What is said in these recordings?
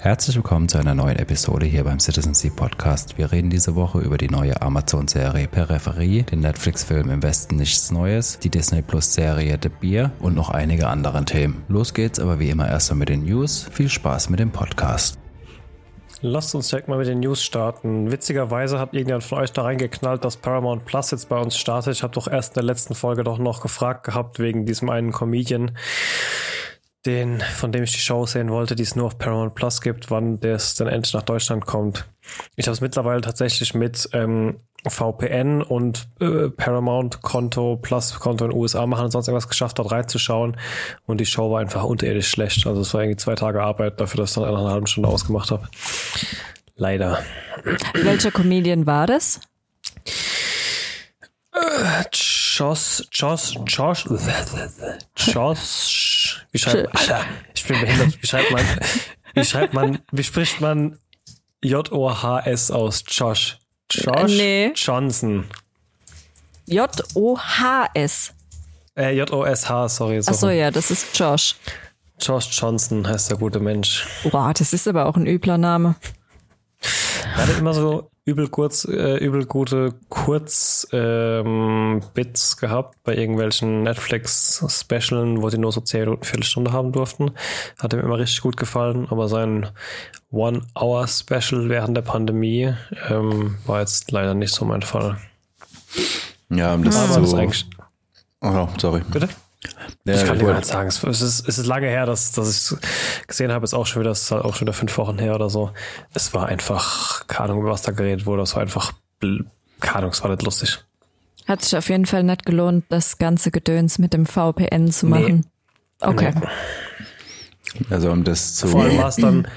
Herzlich willkommen zu einer neuen Episode hier beim Citizen Sea Podcast. Wir reden diese Woche über die neue Amazon-Serie Peripherie, den Netflix-Film Im Westen nichts Neues, die Disney Plus-Serie The Beer und noch einige anderen Themen. Los geht's aber wie immer erstmal mit den News. Viel Spaß mit dem Podcast. Lasst uns direkt mal mit den News starten. Witzigerweise hat irgendjemand von euch da reingeknallt, dass Paramount Plus jetzt bei uns startet. Ich habe doch erst in der letzten Folge doch noch gefragt gehabt wegen diesem einen Comedian, den, von dem ich die Show sehen wollte, die es nur auf Paramount Plus gibt, wann das dann endlich nach Deutschland kommt. Ich habe es mittlerweile tatsächlich mit ähm, VPN und äh, Paramount-Konto plus Konto in den USA machen und sonst irgendwas geschafft, dort reinzuschauen. Und die Show war einfach unterirdisch schlecht. Also es war irgendwie zwei Tage Arbeit dafür, dass ich dann eine halbe Stunde ausgemacht habe. Leider. Welcher Comedian war das? Josh, Josh, Josh, Josh, wie schreibt, Alter, ich bin behindert, wie schreibt man, wie schreibt man, wie spricht man J-O-H-S aus? Josh. Josh nee. Johnson. J-O-H-S. Äh, J-O-S-H, sorry. So, ja, das ist Josh. Josh Johnson heißt der gute Mensch. Boah, das ist aber auch ein übler Name. Er hatte immer so übel kurz, äh, übel gute Kurz-Bits ähm, Bits gehabt bei irgendwelchen Netflix-Specialen, wo sie nur so 10 Minuten, Viertelstunde haben durften. Hat ihm immer richtig gut gefallen, aber sein One-Hour-Special während der Pandemie ähm, war jetzt leider nicht so mein Fall. Ja, das Aber ist das so. ist eigentlich. Oh, sorry. Bitte? Ja, ich kann dir halt sagen, es ist, es ist lange her, dass, dass ich es gesehen habe, ist auch schon wieder, es ist halt auch schon wieder fünf Wochen her oder so. Es war einfach, keine Ahnung, über was da geredet wurde, es war einfach, keine Ahnung, es war nicht lustig. Hat sich auf jeden Fall nicht gelohnt, das ganze Gedöns mit dem VPN zu Nee. machen. Okay. Also um das zu. Vor allem war es dann,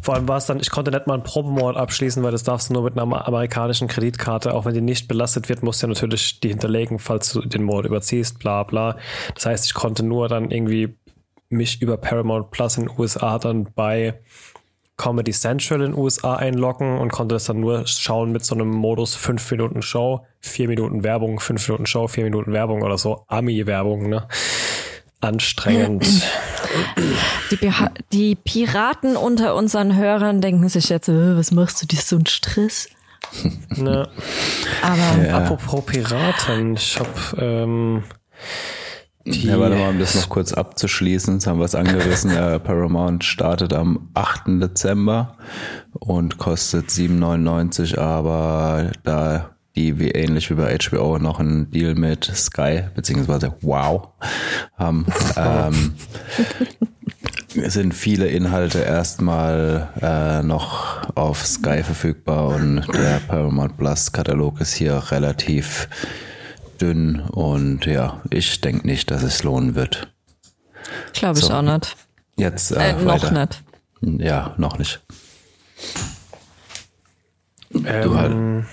vor allem war es dann, ich konnte nicht mal einen Probemord abschließen, weil das darfst du nur mit einer amer- amerikanischen Kreditkarte, auch wenn die nicht belastet wird, musst du ja natürlich die hinterlegen, falls du den Mord überziehst, bla bla. Das heißt, ich konnte nur dann irgendwie mich über Paramount Plus in den USA dann bei Comedy Central in den USA einloggen und konnte das dann nur schauen mit so einem Modus 5 Minuten Show, 4 Minuten Werbung, 5 Minuten Show, 4 Minuten Werbung oder so. Ami-Werbung, ne? Anstrengend. Die, die Piraten unter unseren Hörern denken sich jetzt, äh, was machst du dir so einen Stress? ne? Aber Ja. Apropos Piraten, ich habe ähm, die, Ja, warte mal, um das noch kurz abzuschließen, jetzt haben wir es angerissen. Ja, Paramount startet am 8. Dezember und kostet 7,99, aber da die wie ähnlich wie bei HBO noch einen Deal mit Sky beziehungsweise Wow haben, ähm, sind viele Inhalte erstmal äh, noch auf Sky verfügbar und der Paramount Plus Katalog ist hier relativ dünn und ja, ich denke nicht, dass es lohnen wird. glaube ich So. auch nicht. Jetzt äh, Äh, noch weiter. nicht. Ja, noch nicht. ähm, halt.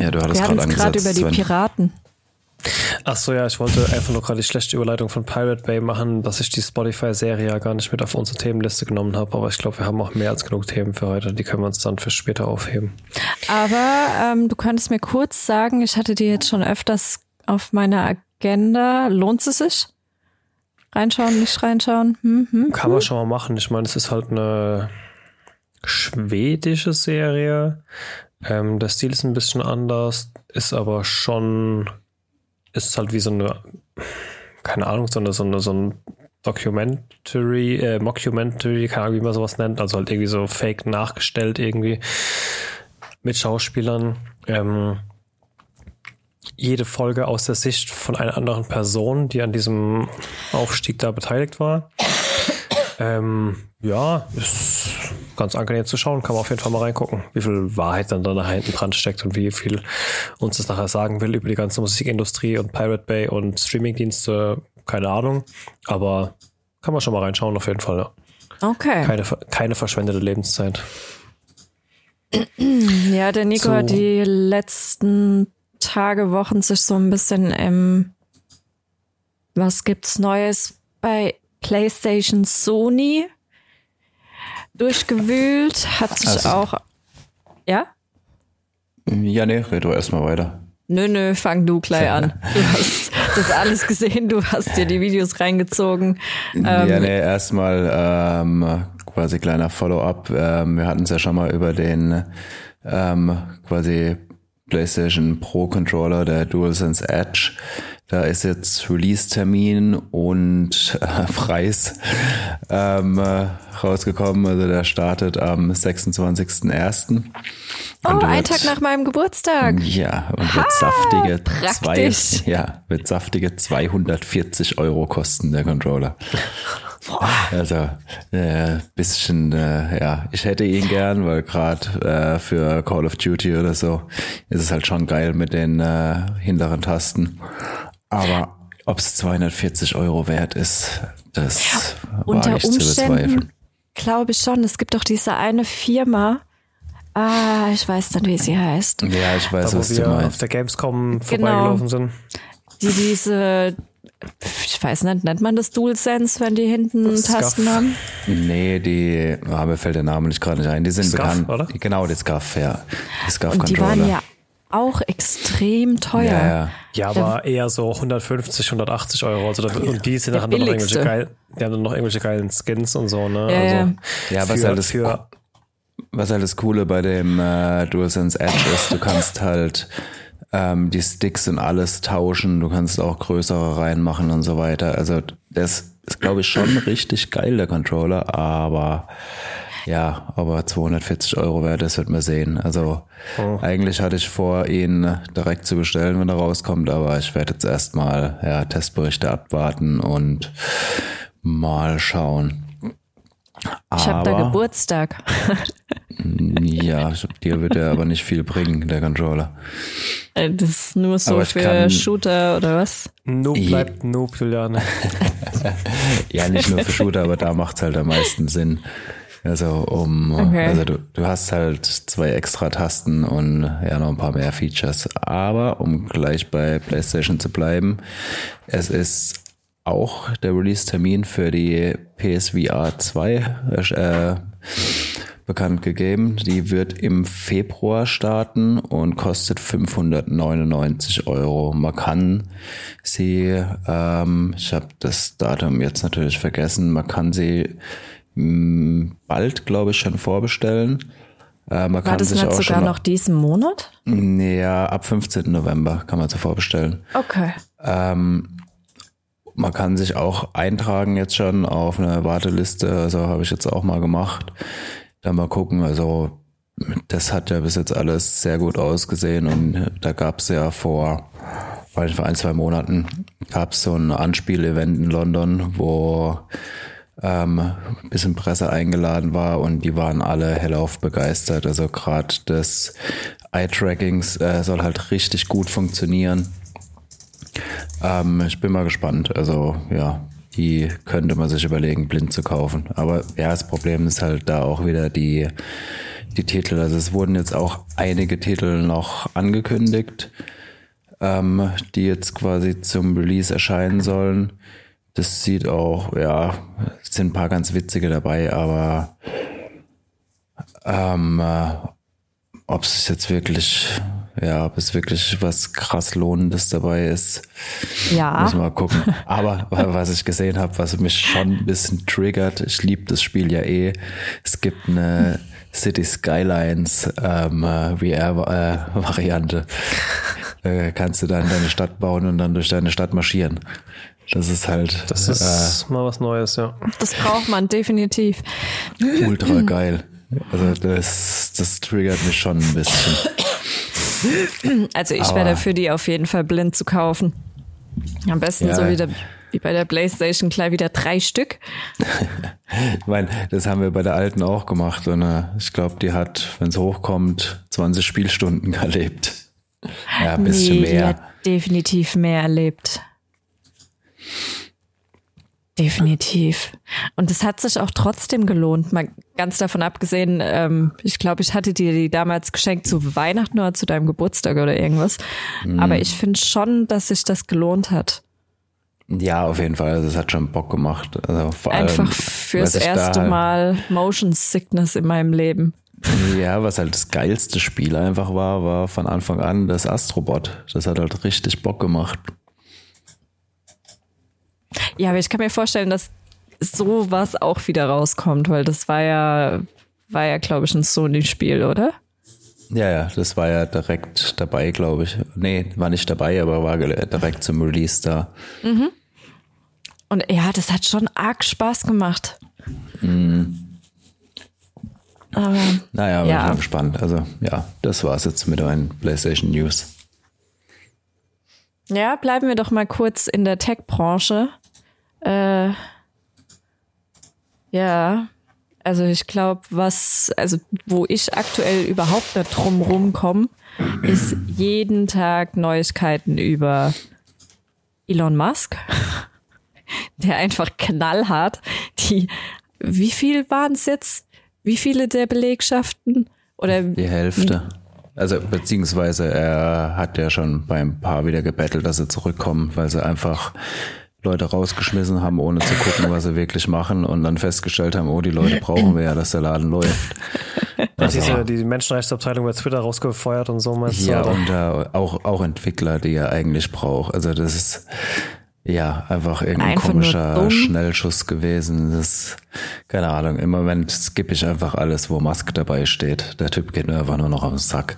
Ja, du hattest gerade es gerade angesetzt. über die Sven. Piraten. Ach so, ja, ich wollte einfach nur gerade die schlechte Überleitung von Pirate Bay machen, dass ich die Spotify-Serie ja gar nicht mit auf unsere Themenliste genommen habe, aber ich glaube, wir haben auch mehr als genug Themen für heute. Die können wir uns dann für später aufheben. Aber ähm, du könntest mir kurz sagen, ich hatte die jetzt schon öfters auf meiner Agenda. Lohnt es sich? Reinschauen, nicht reinschauen? Hm, hm. Kann man schon mal machen. Ich meine, es ist halt eine schwedische Serie. Ähm, der Stil ist ein bisschen anders, ist aber schon, ist halt wie so eine, keine Ahnung, so, eine, so, eine, so ein Documentary, äh, Mockumentary, keine Ahnung, wie man sowas nennt, also halt irgendwie so fake nachgestellt irgendwie mit Schauspielern. Ähm, jede Folge aus der Sicht von einer anderen Person, die an diesem Aufstieg da beteiligt war. Ähm, ja, ist ganz angenehm zu schauen, kann man auf jeden Fall mal reingucken, wie viel Wahrheit dann da nachher hinten dran steckt und wie viel uns das nachher sagen will über die ganze Musikindustrie und Pirate Bay und Streamingdienste, keine Ahnung. Aber kann man schon mal reinschauen, auf jeden Fall. Ja. Okay. Keine, keine verschwendete Lebenszeit. Ja, der Nico So. hat die letzten Tage, Wochen sich so ein bisschen im Was gibt's Neues bei PlayStation Sony durchgewühlt, hat sich Also- auch. Ja? Ja, nee, red du erstmal weiter. Nö, nö, fang du gleich an. Du hast das alles gesehen. Du hast dir die Videos reingezogen. ja, nee, erstmal ähm, quasi kleiner Follow-up. Ähm, wir hatten es ja schon mal über den ähm, quasi PlayStation Pro Controller, der DualSense Edge. Da ist jetzt Release-Termin und äh, Preis ähm, äh, rausgekommen. Also der startet am 26.01. Oh, ein Tag nach meinem Geburtstag. Ja, und wird saftige zwei, ja, wird saftige 240 Euro kosten, der Controller. Also äh, bisschen, äh, ja, ich hätte ihn gern, weil gerade äh, für Call of Duty oder so ist es halt schon geil mit den äh, hinteren Aber ob es 240 Euro wert ist, das Unter ich Umständen zu bezweifeln. Glaube ich schon. Es gibt doch diese eine Firma, Ah, ich weiß dann, wie sie heißt. Ja, ich weiß, da, was wir du meinst. auf der Gamescom genau. vorbeigelaufen sind. Die diese ich weiß nicht, nennt man das DualSense, wenn die hinten Scuff. Tasten haben? Nee, die, oh, mir fällt der Name nicht gerade nicht ein. Die sind Scuff, bekannt. Oder? Genau, die Scuff, ja. Die Scuff Und die waren ja auch extrem teuer. Ja, ja. ja aber eher so 150, 180 Euro. Also da, und die sind dann noch irgendwelche geil, die haben dann noch irgendwelche geilen Skins und so, ne? Ja, also ja was halt das für was halt das Coole bei dem äh, DualSense Edge ist, du kannst halt ähm, die Sticks und alles tauschen, du kannst auch größere reinmachen und so weiter. Also das ist, glaube ich, schon richtig geil, der Controller, aber ja, aber 240 Euro wert, das wird man sehen. Also oh. eigentlich hatte ich vor, ihn direkt zu bestellen, wenn er rauskommt, aber ich werde jetzt erstmal ja, Testberichte abwarten und mal schauen. Ich habe da Geburtstag. ja, dir wird er aber nicht viel bringen, der Controller. Äh, das ist nur so für kann, Shooter oder was? Noob bleibt Noob, Juliane. ja, nicht nur für Shooter, aber da macht es halt am meisten Sinn. Also um, okay. also du, du hast halt zwei extra Tasten und ja noch ein paar mehr Features. Aber um gleich bei PlayStation zu bleiben, es ist auch der Release-Termin für die PSVR 2 äh, bekannt gegeben. Die wird im Februar starten und kostet 599 Euro. Man kann sie, ähm, ich habe das Datum jetzt natürlich vergessen, man kann sie bald, glaube ich, schon vorbestellen. Äh, man War kann das sich nicht auch sogar noch diesen Monat? Ja, ab 15. November kann man sie vorbestellen. Okay. Ähm, man kann sich auch eintragen jetzt schon auf eine Warteliste. Also habe ich jetzt auch mal gemacht. Dann mal gucken. Also das hat ja bis jetzt alles sehr gut ausgesehen und da gab es ja vor, vor ein, zwei Monaten gab es so ein Anspielevent in London, wo ähm, bisschen Presse eingeladen war und die waren alle hellauf begeistert. Also gerade das Eye-Trackings äh, soll halt richtig gut funktionieren. Ähm, ich bin mal gespannt. Also ja, die könnte man sich überlegen, blind zu kaufen. Aber ja, das Problem ist halt da auch wieder die, die Titel. Also es wurden jetzt auch einige Titel noch angekündigt, ähm, die jetzt quasi zum Release erscheinen sollen. Das sieht auch, ja, es sind ein paar ganz witzige dabei, aber ähm, äh, ob es jetzt wirklich ja, ob es wirklich was krass Lohnendes dabei ist. Ja. Muss mal gucken. Aber was ich gesehen habe, was mich schon ein bisschen triggert, ich liebe das Spiel ja eh. Es gibt eine City Skylines ähm, VR-Variante. Äh, kannst du dann deine Stadt bauen und dann durch deine Stadt marschieren. Das ist halt. Das ist äh, mal was Neues, ja. Das braucht man definitiv. Ultra geil. Also das, das triggert mich schon ein bisschen. Also ich wäre dafür, die auf jeden Fall blind zu kaufen. Am besten ja. so wie, der, wie bei der Playstation gleich wieder drei Stück. ich meine, das haben wir bei der alten auch gemacht und äh, ich glaube, die hat, wenn es hochkommt, 20 Spielstunden erlebt. Ja, ein bisschen nee, mehr. Die hat definitiv mehr erlebt. Definitiv. Und es hat sich auch trotzdem gelohnt, mal ganz davon abgesehen, ähm, ich glaube, ich hatte dir die damals geschenkt zu Weihnachten oder zu deinem Geburtstag oder irgendwas. Mhm. Aber ich finde schon, dass sich das gelohnt hat. Ja, auf jeden Fall. Also es hat schon Bock gemacht. Also vor Einfach allem, fürs erste Mal Motion Sickness in meinem Leben. Ja, was halt das geilste Spiel einfach war, war von Anfang an das Astrobot. Das hat halt richtig Bock gemacht. Ja, aber ich kann mir vorstellen, dass sowas auch wieder rauskommt, weil das war ja, war ja, glaube ich, ein Sony-Spiel, oder? Ja, ja, das war ja direkt dabei, glaube ich. Nee, war nicht dabei, aber war direkt zum Release da. Mhm. Und ja, das hat schon arg Spaß gemacht. Mhm. Aber, naja, ja. bin gespannt. Also ja, das war's jetzt mit euren PlayStation News. Ja, bleiben wir doch mal kurz in der Tech-Branche. Äh, ja, also ich glaube, was, also wo ich aktuell überhaupt nicht drum rumkomme, ist jeden Tag Neuigkeiten über Elon Musk, der einfach knallhart die, wie viel waren es jetzt? Wie viele der Belegschaften? Oder die Hälfte. Also beziehungsweise er hat ja schon beim Paar wieder gebettelt, dass sie zurückkommen, weil sie einfach Leute rausgeschmissen haben, ohne zu gucken, was sie wirklich machen und dann festgestellt haben, oh, die Leute brauchen wir ja, dass der Laden läuft. Also, diese, die Menschenrechtsabteilung bei Twitter rausgefeuert und so meinst Ja, oder? und äh, auch, auch Entwickler, die er eigentlich braucht. Also das ist ja einfach irgendein einfach komischer Schnellschuss gewesen. Das ist, keine Ahnung, im Moment skippe ich einfach alles, wo Musk dabei steht. Der Typ geht mir einfach nur noch auf den Sack.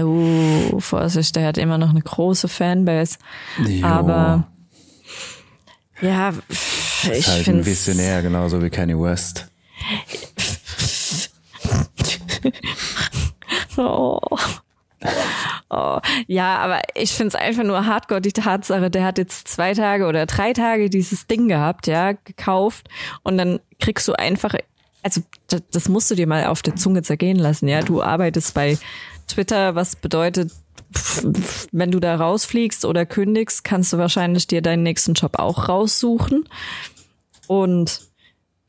Oh, Vorsicht, der hat immer noch eine große Fanbase. Jo. Aber ja, ich ist halt ein Visionär, genauso wie Kanye West. oh. Oh, ja, aber ich finde es einfach nur hardcore, die Tatsache, der hat jetzt zwei Tage oder drei Tage dieses Ding gehabt, ja, gekauft und dann kriegst du einfach, also das, das musst du dir mal auf der Zunge zergehen lassen, ja. Du arbeitest bei Twitter, was bedeutet, wenn du da rausfliegst oder kündigst, kannst du wahrscheinlich dir deinen nächsten Job auch raussuchen. Und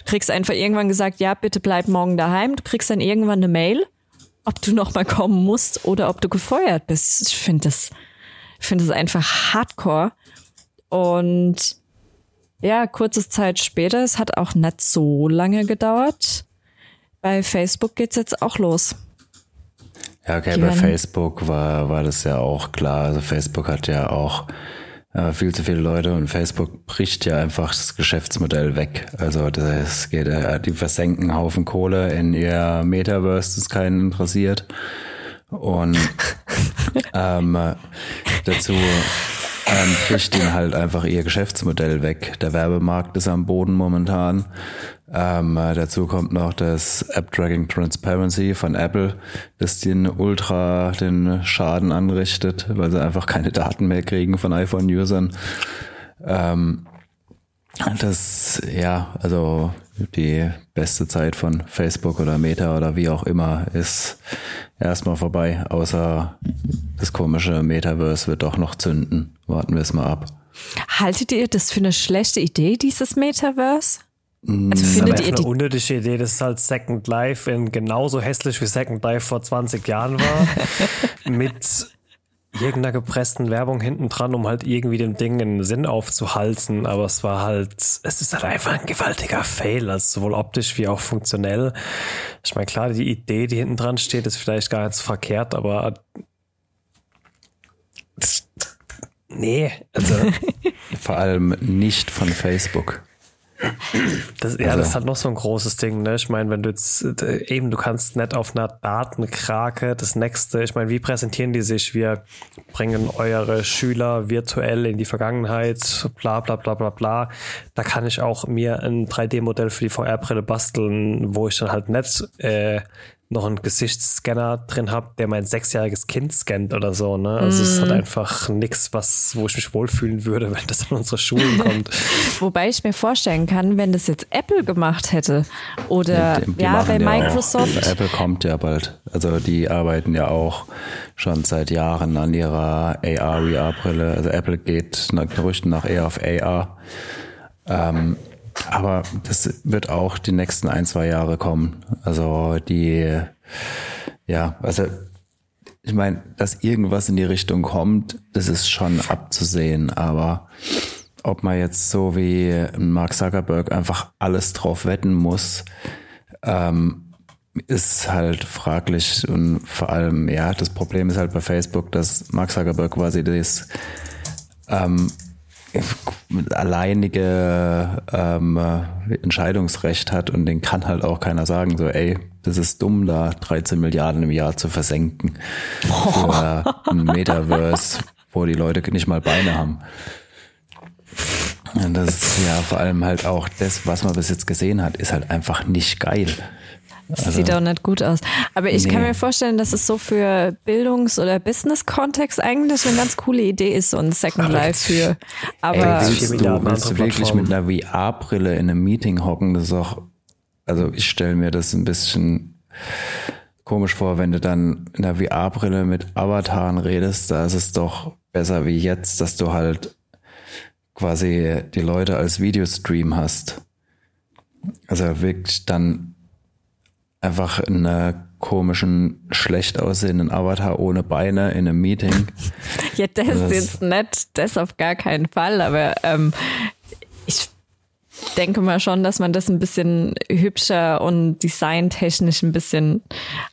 kriegst einfach irgendwann gesagt, ja, bitte bleib morgen daheim. Du kriegst dann irgendwann eine Mail, ob du noch mal kommen musst oder ob du gefeuert bist. Ich finde das, finde das einfach hardcore. Und ja, kurze Zeit später, es hat auch nicht so lange gedauert. Bei Facebook geht's jetzt auch los. Ja, okay, bei Facebook war, war das ja auch klar. Also Facebook hat ja auch äh, viel zu viele Leute und Facebook bricht ja einfach das Geschäftsmodell weg. Also das geht, äh, die versenken Haufen Kohle in ihr Metaverse, das keinen interessiert. Und ähm, dazu ähm, bricht ihnen halt einfach ihr Geschäftsmodell weg. Der Werbemarkt ist am Boden momentan. Ähm, äh, dazu kommt noch das App Tracking Transparency von Apple, das den ultra den Schaden anrichtet, weil sie einfach keine Daten mehr kriegen von iPhone-Usern. Ähm, das, ja, also die beste Zeit von Facebook oder Meta oder wie auch immer ist erstmal vorbei, außer das komische Metaverse wird doch noch zünden. Warten wir es mal ab. Haltet ihr das für eine schlechte Idee, dieses Metaverse? Also das findet ist ihr eine unnötige Idee, das ist halt Second Life in genauso hässlich wie Second Life vor 20 Jahren war. mit irgendeiner gepressten Werbung hinten dran, um halt irgendwie dem Ding einen Sinn aufzuhalten. Aber es war halt, es ist halt einfach ein gewaltiger Fail, also sowohl optisch wie auch funktionell. Ich meine, klar, die Idee, die hinten dran steht, ist vielleicht gar nicht so verkehrt, aber nee, also vor allem nicht von Facebook. Das, ja, also. das hat noch so ein großes Ding, ne? Ich meine, wenn du jetzt äh, eben, du kannst nicht auf einer Datenkrake das nächste, ich meine, wie präsentieren die sich? Wir bringen eure Schüler virtuell in die Vergangenheit, bla bla bla bla bla. Da kann ich auch mir ein 3D-Modell für die VR-Brille basteln, wo ich dann halt nicht äh, noch einen Gesichtsscanner drin habe, der mein sechsjähriges Kind scannt oder so. Ne? Also mm. es ist halt mhm. einfach nichts, was, wo ich mich wohlfühlen würde, wenn das an unsere Schulen kommt. Wobei ich mir vorstellen kann, wenn das jetzt Apple gemacht hätte oder die, die ja bei Microsoft. Auch, Apple kommt ja bald. Also die arbeiten ja auch schon seit Jahren an ihrer AR-VR-Brille. Also Apple geht nach Gerüchten nach eher auf AR. Ähm, aber das wird auch die nächsten ein, zwei Jahre kommen. Also die, ja, also ich meine, dass irgendwas in die Richtung kommt, das ist schon abzusehen, aber ob man jetzt so wie Mark Zuckerberg einfach alles drauf wetten muss, ähm, ist halt fraglich und vor allem, ja, das Problem ist halt bei Facebook, dass Mark Zuckerberg quasi das ähm, alleinige ähm, Entscheidungsrecht hat und den kann halt auch keiner sagen, so ey, das ist dumm, da 13 Milliarden im Jahr zu versenken für ein Metaverse, wo die Leute nicht mal Beine haben. Und das ist ja vor allem halt auch das, was man bis jetzt gesehen hat, ist halt einfach nicht geil. Also, Sieht auch nicht gut aus. Aber ich nee. kann mir vorstellen, dass es so für Bildungs- oder Business-Kontext eigentlich eine ganz coole Idee ist, so ein Second Life für. Aber Ey, willst du, willst du wirklich mit einer VR-Brille in einem Meeting hocken? Das ist auch, also ich stelle mir das ein bisschen komisch vor, wenn du dann in der VR-Brille mit Avataren redest, da ist es doch besser wie jetzt, dass du halt quasi die Leute als Videostream hast. Also wirklich dann einfach einen komischen, schlecht aussehenden Avatar ohne Beine in einem Meeting. ja, das, das ist jetzt nicht, das auf gar keinen Fall, aber ähm, ich denke mal schon, dass man das ein bisschen hübscher und designtechnisch ein bisschen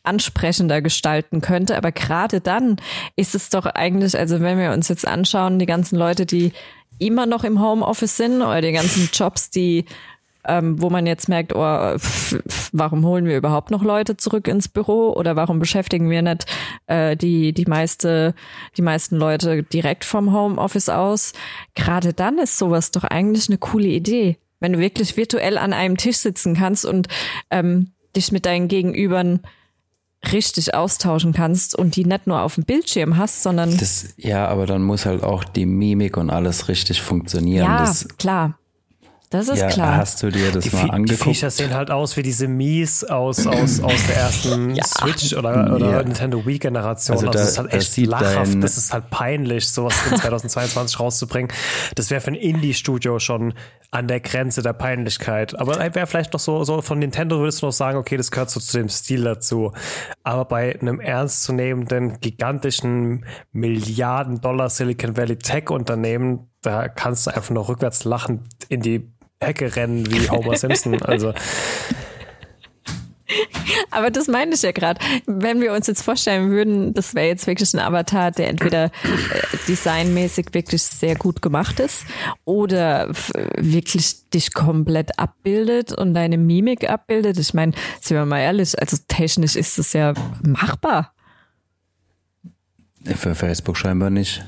ansprechender gestalten könnte. Aber gerade dann ist es doch eigentlich, also wenn wir uns jetzt anschauen, die ganzen Leute, die immer noch im Homeoffice sind oder die ganzen Jobs, die ähm, wo man jetzt merkt, oh, pff, warum holen wir überhaupt noch Leute zurück ins Büro oder warum beschäftigen wir nicht äh, die die meiste die meisten Leute direkt vom Homeoffice aus? Gerade dann ist sowas doch eigentlich eine coole Idee, wenn du wirklich virtuell an einem Tisch sitzen kannst und ähm, dich mit deinen Gegenübern richtig austauschen kannst und die nicht nur auf dem Bildschirm hast, sondern das ja, aber dann muss halt auch die Mimik und alles richtig funktionieren. Ja, das, klar. Das ist ja, klar. Hast du dir das die mal angeguckt? Die Features sehen halt aus wie diese Mies aus, aus, aus der ersten ja. Switch oder, oder ja. Nintendo Wii Generation. Also, also das ist halt echt lachhaft. Das ist halt peinlich, sowas in 2022 rauszubringen. Das wäre für ein Indie-Studio schon an der Grenze der Peinlichkeit. Aber wäre vielleicht noch so, so von Nintendo würdest du noch sagen, okay, das gehört so zu dem Stil dazu. Aber bei einem ernstzunehmenden, gigantischen Milliarden-Dollar Silicon Valley Tech-Unternehmen, da kannst du einfach nur rückwärts lachend in die Hecke rennen wie Homer Simpson. Also. Aber das meine ich ja gerade. Wenn wir uns jetzt vorstellen würden, das wäre jetzt wirklich ein Avatar, der entweder äh, designmäßig wirklich sehr gut gemacht ist oder wirklich dich komplett abbildet und deine Mimik abbildet. Ich meine, sind wir mal ehrlich, also technisch ist das ja machbar. Für Facebook scheinbar nicht.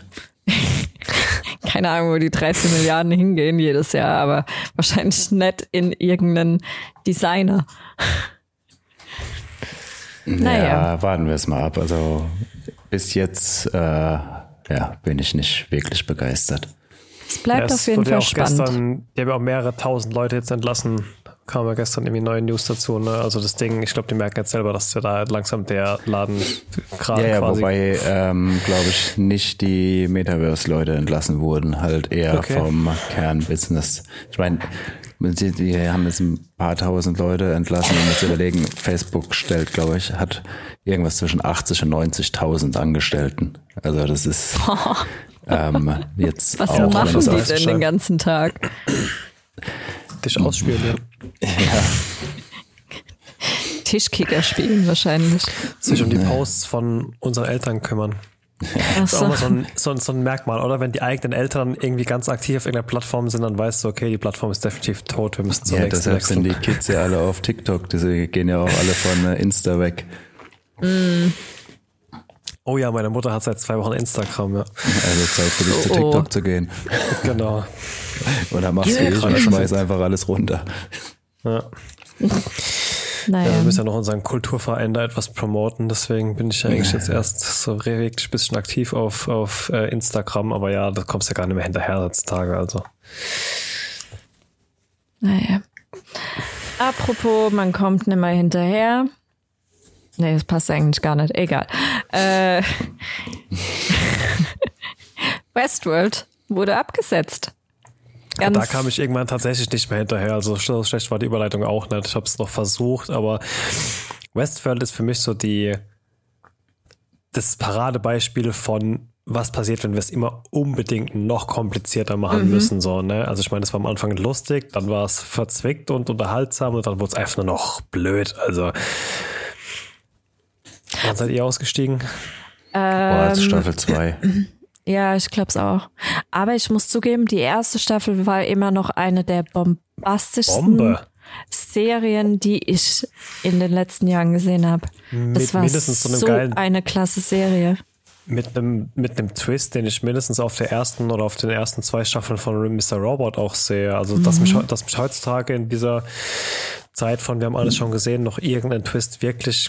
keine Ahnung, wo die 13 Milliarden hingehen jedes Jahr, aber wahrscheinlich nicht in irgendeinen Designer. Naja, ja, warten wir es mal ab. Also bis jetzt äh, ja, bin ich nicht wirklich begeistert. Es bleibt ja, auf jeden Fall spannend. Gestern, die haben ja auch mehrere tausend Leute jetzt entlassen kam ja gestern irgendwie neue News dazu. Ne? Also das Ding, ich glaube, die merken jetzt selber, dass ja da langsam der Laden gerade ja, ja, quasi. Wobei, ähm, glaube ich, nicht die Metaverse-Leute entlassen wurden, halt eher okay. vom Kernbusiness. Ich meine, die, die haben jetzt ein paar tausend Leute entlassen und muss überlegen, Facebook stellt, glaube ich, hat irgendwas zwischen 80 und 90.000 Angestellten. Also das ist ähm, jetzt Was auch, machen die denn den ganzen Tag? Dich ausspielen, ja. Tischkicker spielen wahrscheinlich. Sich um die Posts von unseren Eltern kümmern. Das ist auch mal so ein, so, ein, so ein Merkmal, oder? Wenn die eigenen Eltern irgendwie ganz aktiv auf irgendeiner Plattform sind, dann weißt du, okay, die Plattform ist definitiv tot, wir müssen zur ja, nächsten deshalb wechseln. sind die Kids ja alle auf TikTok, die gehen ja auch alle von äh, Insta weg. Mm. Oh ja, meine Mutter hat seit zwei Wochen Instagram, ja. Also Zeit für dich oh, zu TikTok oh. zu gehen. Genau. Oder machst du eh und schmeiß einfach alles runter. Ja. Naja. Ja, wir müssen ja noch unseren Kulturverein da etwas promoten, deswegen bin ich ja eigentlich jetzt erst so wirklich ein bisschen aktiv auf, auf äh, Instagram, aber ja, da kommst du ja gar nicht mehr hinterher heutzutage, also. Naja. Apropos, man kommt nicht mehr hinterher. Nee, das passt eigentlich gar nicht. Egal. Äh, Westworld wurde abgesetzt. Ganz da kam ich irgendwann tatsächlich nicht mehr hinterher. Also so schlecht war die Überleitung auch nicht. Ich habe es noch versucht, aber Westworld ist für mich so die das Paradebeispiel von was passiert, wenn wir es immer unbedingt noch komplizierter machen mhm. müssen. So, ne? Also ich meine, das war am Anfang lustig, dann war es verzwickt und unterhaltsam und dann wurde es einfach nur noch blöd. Also wann seid ihr ausgestiegen? Ähm, Boah, jetzt Staffel 2. Ja, ich glaub's auch. Aber ich muss zugeben, die erste Staffel war immer noch eine der bombastischsten Bombe. Serien, die ich in den letzten Jahren gesehen habe. Das Mit war mindestens so einem geilen- eine klasse Serie. Mit einem, mit einem Twist, den ich mindestens auf der ersten oder auf den ersten zwei Staffeln von Mr. Robot auch sehe. Also, dass, mich, dass mich heutzutage in dieser Zeit von wir haben alles schon gesehen, noch irgendein Twist wirklich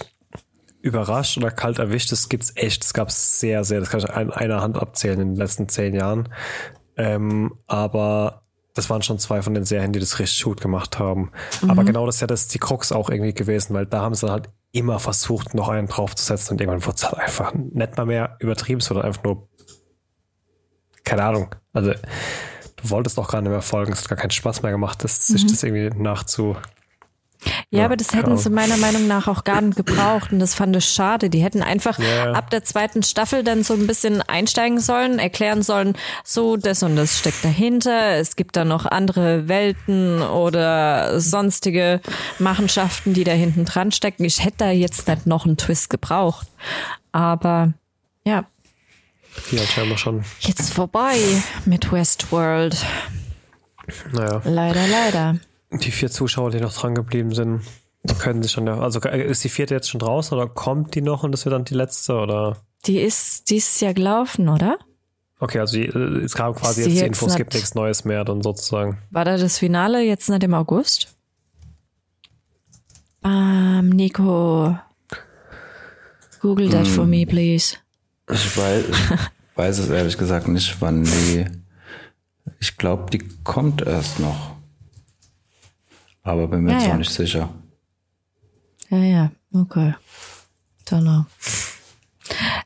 überrascht oder kalt erwischt, das gibt's echt. Es gab sehr, sehr, das kann ich an einer Hand abzählen in den letzten zehn Jahren. Ähm, aber das waren schon zwei von den Serien, die das richtig gut gemacht haben. Aber genau das ist ja das die Krux auch irgendwie gewesen, weil da haben sie halt immer versucht, noch einen draufzusetzen und irgendwann wurde es halt einfach nicht mal mehr übertrieben, sondern einfach nur, keine Ahnung. Also, du wolltest auch gar nicht mehr folgen, es hat gar keinen Spaß mehr gemacht, das, sich das irgendwie nachzu. Ja, Ja, aber das hätten Ahnung. sie meiner Meinung nach auch gar nicht gebraucht und das fand ich schade. Die hätten einfach Ja. ab der zweiten Staffel dann so ein bisschen einsteigen sollen, erklären sollen, so das und das steckt dahinter. Es gibt da noch andere Welten oder sonstige Machenschaften, die da hinten dran stecken. Ich hätte da jetzt nicht noch einen Twist gebraucht. Aber ja, halt scheinbar schon, jetzt vorbei mit Westworld. naja. Leider, leider. Die vier Zuschauer, die noch dran geblieben sind, die können sich schon, also ist die vierte jetzt schon draußen oder kommt die noch und das wird dann die letzte oder? Die ist dieses Jahr gelaufen, oder? Okay, also die, äh, es kam quasi jetzt die jetzt Infos, es gibt nichts Neues mehr dann sozusagen. War da das Finale jetzt nicht im August? Ähm, Nico. Google that for me, please. Ich weiß, ich weiß es ehrlich gesagt nicht, wann die. Ich glaube, die kommt erst noch. Aber bin mir Ja, jetzt ja. auch nicht sicher. Ja, ja, okay. Don't know.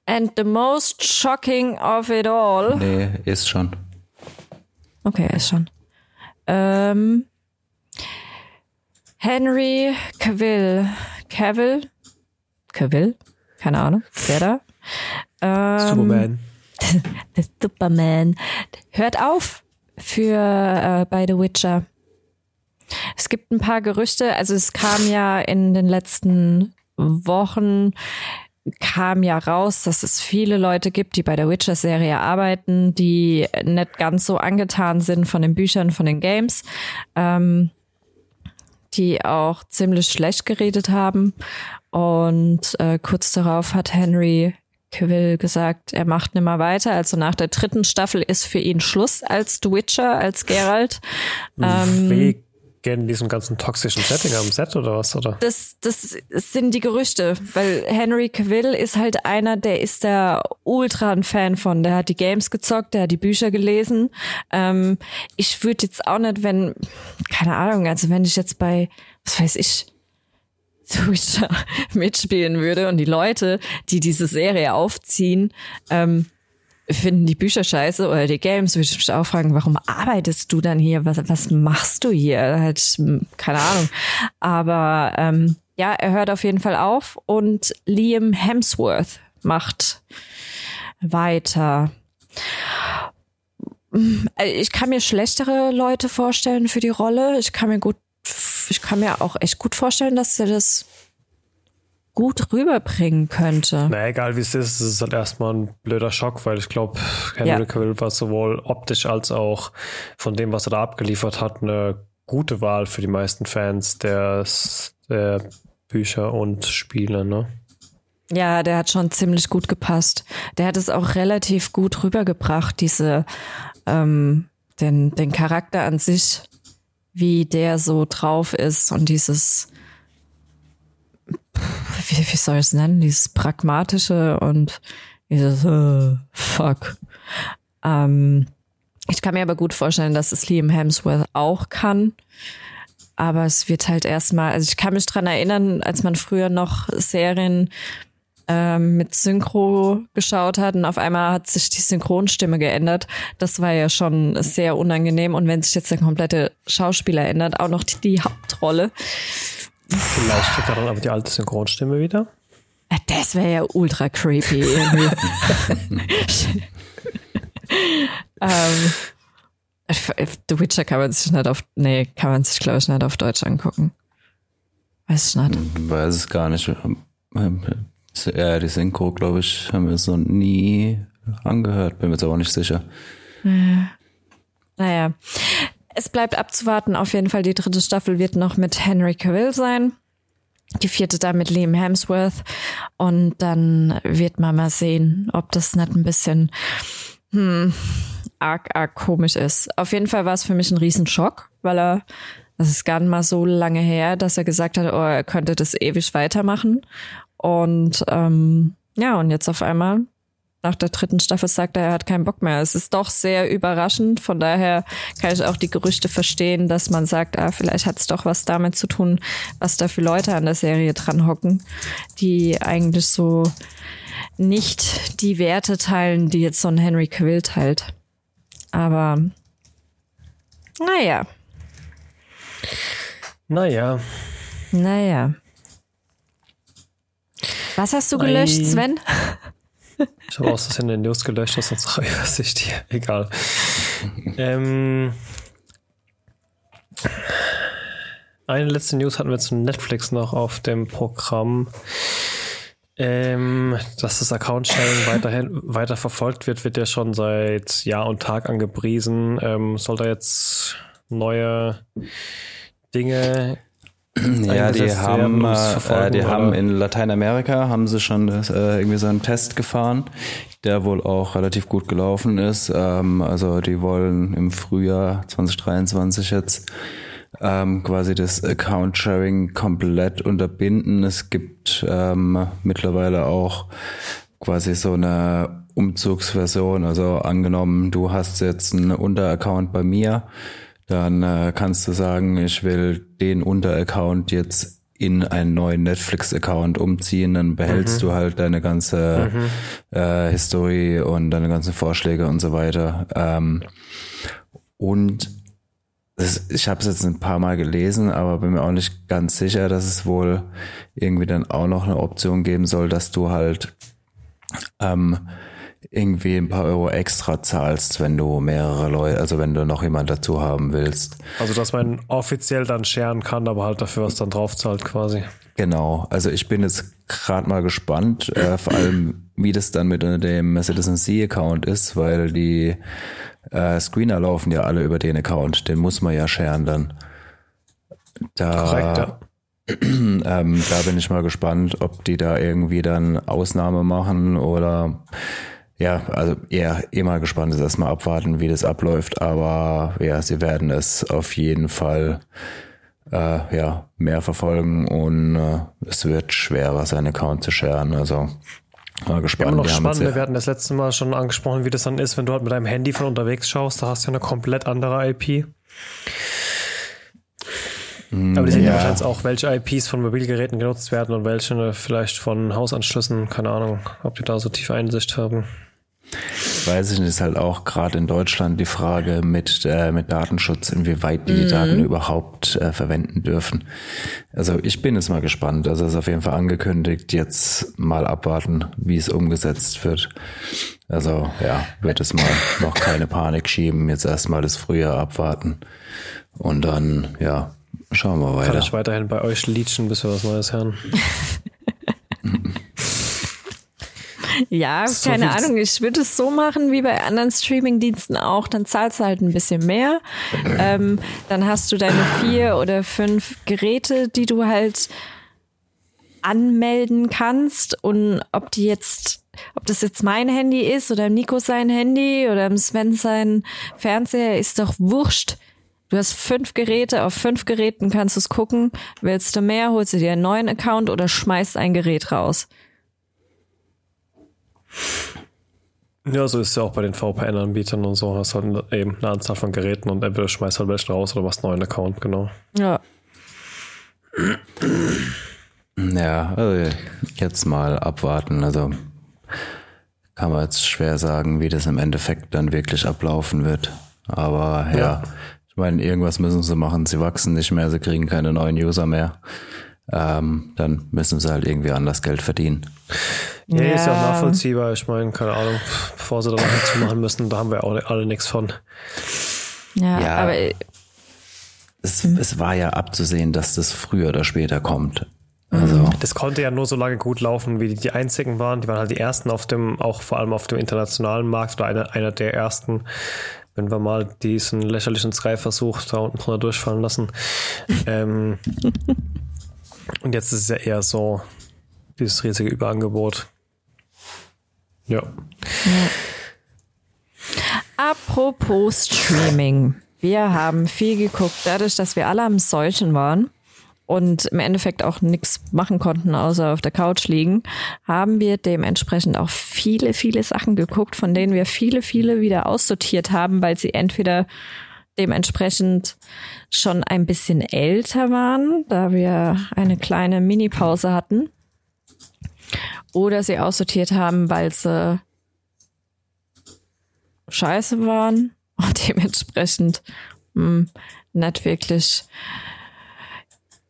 And the most shocking of it all. Nee, ist schon. Okay, ist schon. Ähm, Henry Cavill. Cavill? Cavill? Keine Ahnung. Wer da? Ähm, Superman. der Superman hört auf für äh, bei The Witcher. Es gibt ein paar Gerüchte, also es kam ja in den letzten Wochen kam ja raus, dass es viele Leute gibt, die bei der Witcher-Serie arbeiten, die nicht ganz so angetan sind von den Büchern, von den Games, ähm, die auch ziemlich schlecht geredet haben. Und äh, kurz darauf hat Henry Cavill gesagt, er macht nimmer weiter. Also nach der dritten Staffel ist für ihn Schluss als The Witcher, als Geralt. Ähm, Wegen diesem ganzen toxischen Setting am Set oder was, oder? das, das sind die Gerüchte, weil Henry Cavill ist halt einer, der ist da ultra ein Fan von. Der hat die Games gezockt, der hat die Bücher gelesen. Ähm, ich würde jetzt auch nicht, wenn, keine Ahnung, also wenn ich jetzt bei, was weiß ich, The Witcher mitspielen würde und die Leute, die diese Serie aufziehen, ähm, finden die Bücher scheiße oder die Games, würde ich mich auch fragen, warum arbeitest du dann hier? Was, was machst du hier? Halt, hm, keine Ahnung. Aber ähm, ja, er hört auf jeden Fall auf und Liam Hemsworth macht weiter. Also Ich kann mir schlechtere Leute vorstellen für die Rolle. Ich kann mir gut, ich kann mir auch echt gut vorstellen, dass er das gut rüberbringen könnte. Na egal wie es ist, es ist halt erstmal ein blöder Schock, weil ich glaube, Henry Ja. Cavill war sowohl optisch als auch von dem, was er da abgeliefert hat, eine gute Wahl für die meisten Fans der, der Bücher und Spiele, ne? Ja, der hat schon ziemlich gut gepasst. Der hat es auch relativ gut rübergebracht, diese, ähm, den, den Charakter an sich, wie der so drauf ist und dieses, wie, wie soll ich es nennen, dieses pragmatische und dieses, äh, fuck. Ähm, ich kann mir aber gut vorstellen, dass es Liam Hemsworth auch kann. Aber es wird halt erstmal, also ich kann mich dran erinnern, als man früher noch Serien ähm, mit Synchro geschaut hat und auf einmal hat sich die Synchronstimme geändert. Das war ja schon sehr unangenehm. Und wenn sich jetzt der komplette Schauspieler ändert, auch noch die, die Hauptrolle, Vielleicht kriegt er dann aber die alte Synchronstimme wieder. äh, das wäre ja ultra creepy irgendwie. ähm, The Witcher kann man sich nicht auf, nee, kann man sich glaube ich nicht auf Deutsch angucken. Weiß ich nicht. Weiß es gar nicht. Ähm, Ja, die Synchro, glaube ich, haben wir so nie angehört, bin mir jetzt aber nicht sicher. Naja, es bleibt abzuwarten. Auf jeden Fall, die dritte Staffel wird noch mit Henry Cavill sein. Die vierte dann mit Liam Hemsworth. Und dann wird man mal sehen, ob das nicht ein bisschen hm, arg, arg komisch ist. Auf jeden Fall war es für mich ein Riesenschock, weil er, das ist gar nicht mal so lange her, dass er gesagt hat, oh, er könnte das ewig weitermachen. Und ähm, ja, und jetzt auf einmal nach der dritten Staffel sagt er, er hat keinen Bock mehr. Es ist doch sehr überraschend. Von daher kann ich auch die Gerüchte verstehen, dass man sagt, ah, vielleicht hat es doch was damit zu tun, was da für Leute an der Serie dran hocken, die eigentlich so nicht die Werte teilen, die jetzt so ein Henry Cavill teilt. Aber naja. Naja. Naja. Was hast du gelöscht, Sven? Ich habe aus in den News gelöscht, sonst weiß ich dir. Egal. ähm, eine letzte News hatten wir zu Netflix noch auf dem Programm. Ähm, dass das Account-Sharing weiterhin weiter verfolgt wird, wird ja schon seit Jahr und Tag angepriesen. Ähm, soll da jetzt neue Dinge ja, die haben, äh, die haben in Lateinamerika haben sie schon das, äh, irgendwie so einen Test gefahren, der wohl auch relativ gut gelaufen ist. Ähm, also die wollen im Frühjahr 2023 jetzt ähm, quasi das Account-Sharing komplett unterbinden. Es gibt ähm, mittlerweile auch quasi so eine Umzugsversion. Also angenommen, du hast jetzt einen Unteraccount bei mir dann äh, kannst du sagen, ich will den Unteraccount jetzt in einen neuen Netflix-Account umziehen, dann behältst mhm. du halt deine ganze mhm. äh, Historie und deine ganzen Vorschläge und so weiter. Ähm, und das, ich habe es jetzt ein paar Mal gelesen, aber bin mir auch nicht ganz sicher, dass es wohl irgendwie dann auch noch eine Option geben soll, dass du halt ähm, irgendwie ein paar Euro extra zahlst, wenn du mehrere Leute, also wenn du noch jemand dazu haben willst. Also dass man offiziell dann scheren kann, aber halt dafür was dann drauf zahlt quasi. Genau, also ich bin jetzt gerade mal gespannt, äh, vor allem wie das dann mit dem Citizen C-Account ist, weil die äh, Screener laufen ja alle über den Account, den muss man ja scheren dann. Da, Korrekt, ja. ähm, da bin ich mal gespannt, ob die da irgendwie dann Ausnahme machen oder ja, also eher eh mal gespannt ist erstmal abwarten, wie das abläuft, aber ja, sie werden es auf jeden Fall äh, ja, mehr verfolgen und äh, es wird schwerer, seinen Account zu scheren. Also mal gespannt. Immer noch wir spannend. Wir hatten das letzte Mal schon angesprochen, wie das dann ist, wenn du halt mit deinem Handy von unterwegs schaust. Da hast du ja eine komplett andere IP. Mm, Aber die sehen ja wahrscheinlich auch, welche IPs von Mobilgeräten genutzt werden und welche vielleicht von Hausanschlüssen. Keine Ahnung, ob die da so tiefe Einsicht haben. Weiß ich nicht, ist halt auch gerade in Deutschland die Frage mit, äh, mit Datenschutz, inwieweit die, die Daten mhm. überhaupt äh, verwenden dürfen. Also ich bin jetzt mal gespannt. Also es ist auf jeden Fall angekündigt, jetzt mal abwarten, wie es umgesetzt wird. Also ja, wird es mal noch keine Panik schieben, jetzt erstmal das Frühjahr abwarten und dann, ja, schauen wir weiter. Kann ich weiterhin bei euch leechen, bis wir was Neues hören. Ja, so keine Ahnung. Ich würde es so machen wie bei anderen Streaming-Diensten auch. Dann zahlst du halt ein bisschen mehr. ähm, dann hast du deine vier oder fünf Geräte, die du halt anmelden kannst. Und ob die jetzt, ob das jetzt mein Handy ist oder Nico sein Handy oder Sven sein Fernseher, ist doch wurscht. Du hast fünf Geräte, auf fünf Geräten kannst du es gucken. Willst du mehr, holst du dir einen neuen Account oder schmeißt ein Gerät raus. Ja, so ist es ja auch bei den VPN-Anbietern und so. Hast halt eben eine Anzahl von Geräten und entweder schmeißt halt welchen raus oder machst einen neuen Account, genau. Ja. Ja, also jetzt mal abwarten. Also kann man jetzt schwer sagen, wie das im Endeffekt dann wirklich ablaufen wird. Aber ja, ja. ich meine, irgendwas müssen sie machen. Sie wachsen nicht mehr, sie kriegen keine neuen User mehr. Ähm, dann müssen sie halt irgendwie anders Geld verdienen. Ja, ja, ist ja auch nachvollziehbar. Ich meine, keine Ahnung, bevor sie dann zu machen müssen, da haben wir auch alle nichts von. Ja, ja aber es, hm. es war ja abzusehen, dass das früher oder später kommt. Also, Das konnte ja nur so lange gut laufen, wie die die einzigen waren. Die waren halt die ersten auf dem, auch vor allem auf dem internationalen Markt oder einer, einer der ersten. Wenn wir mal diesen lächerlichen Sky-Versuch da unten drunter durchfallen lassen. ähm, und jetzt ist es ja eher so, dieses riesige Überangebot. Ja. Apropos Streaming. Wir haben viel geguckt, dadurch, dass wir alle am Seuchen waren und im Endeffekt auch nichts machen konnten, außer auf der Couch liegen, haben wir dementsprechend auch viele, viele Sachen geguckt, von denen wir viele, viele wieder aussortiert haben, weil sie entweder dementsprechend schon ein bisschen älter waren, da wir eine kleine Mini-Pause hatten, oder sie aussortiert haben, weil sie scheiße waren und dementsprechend mh, nicht wirklich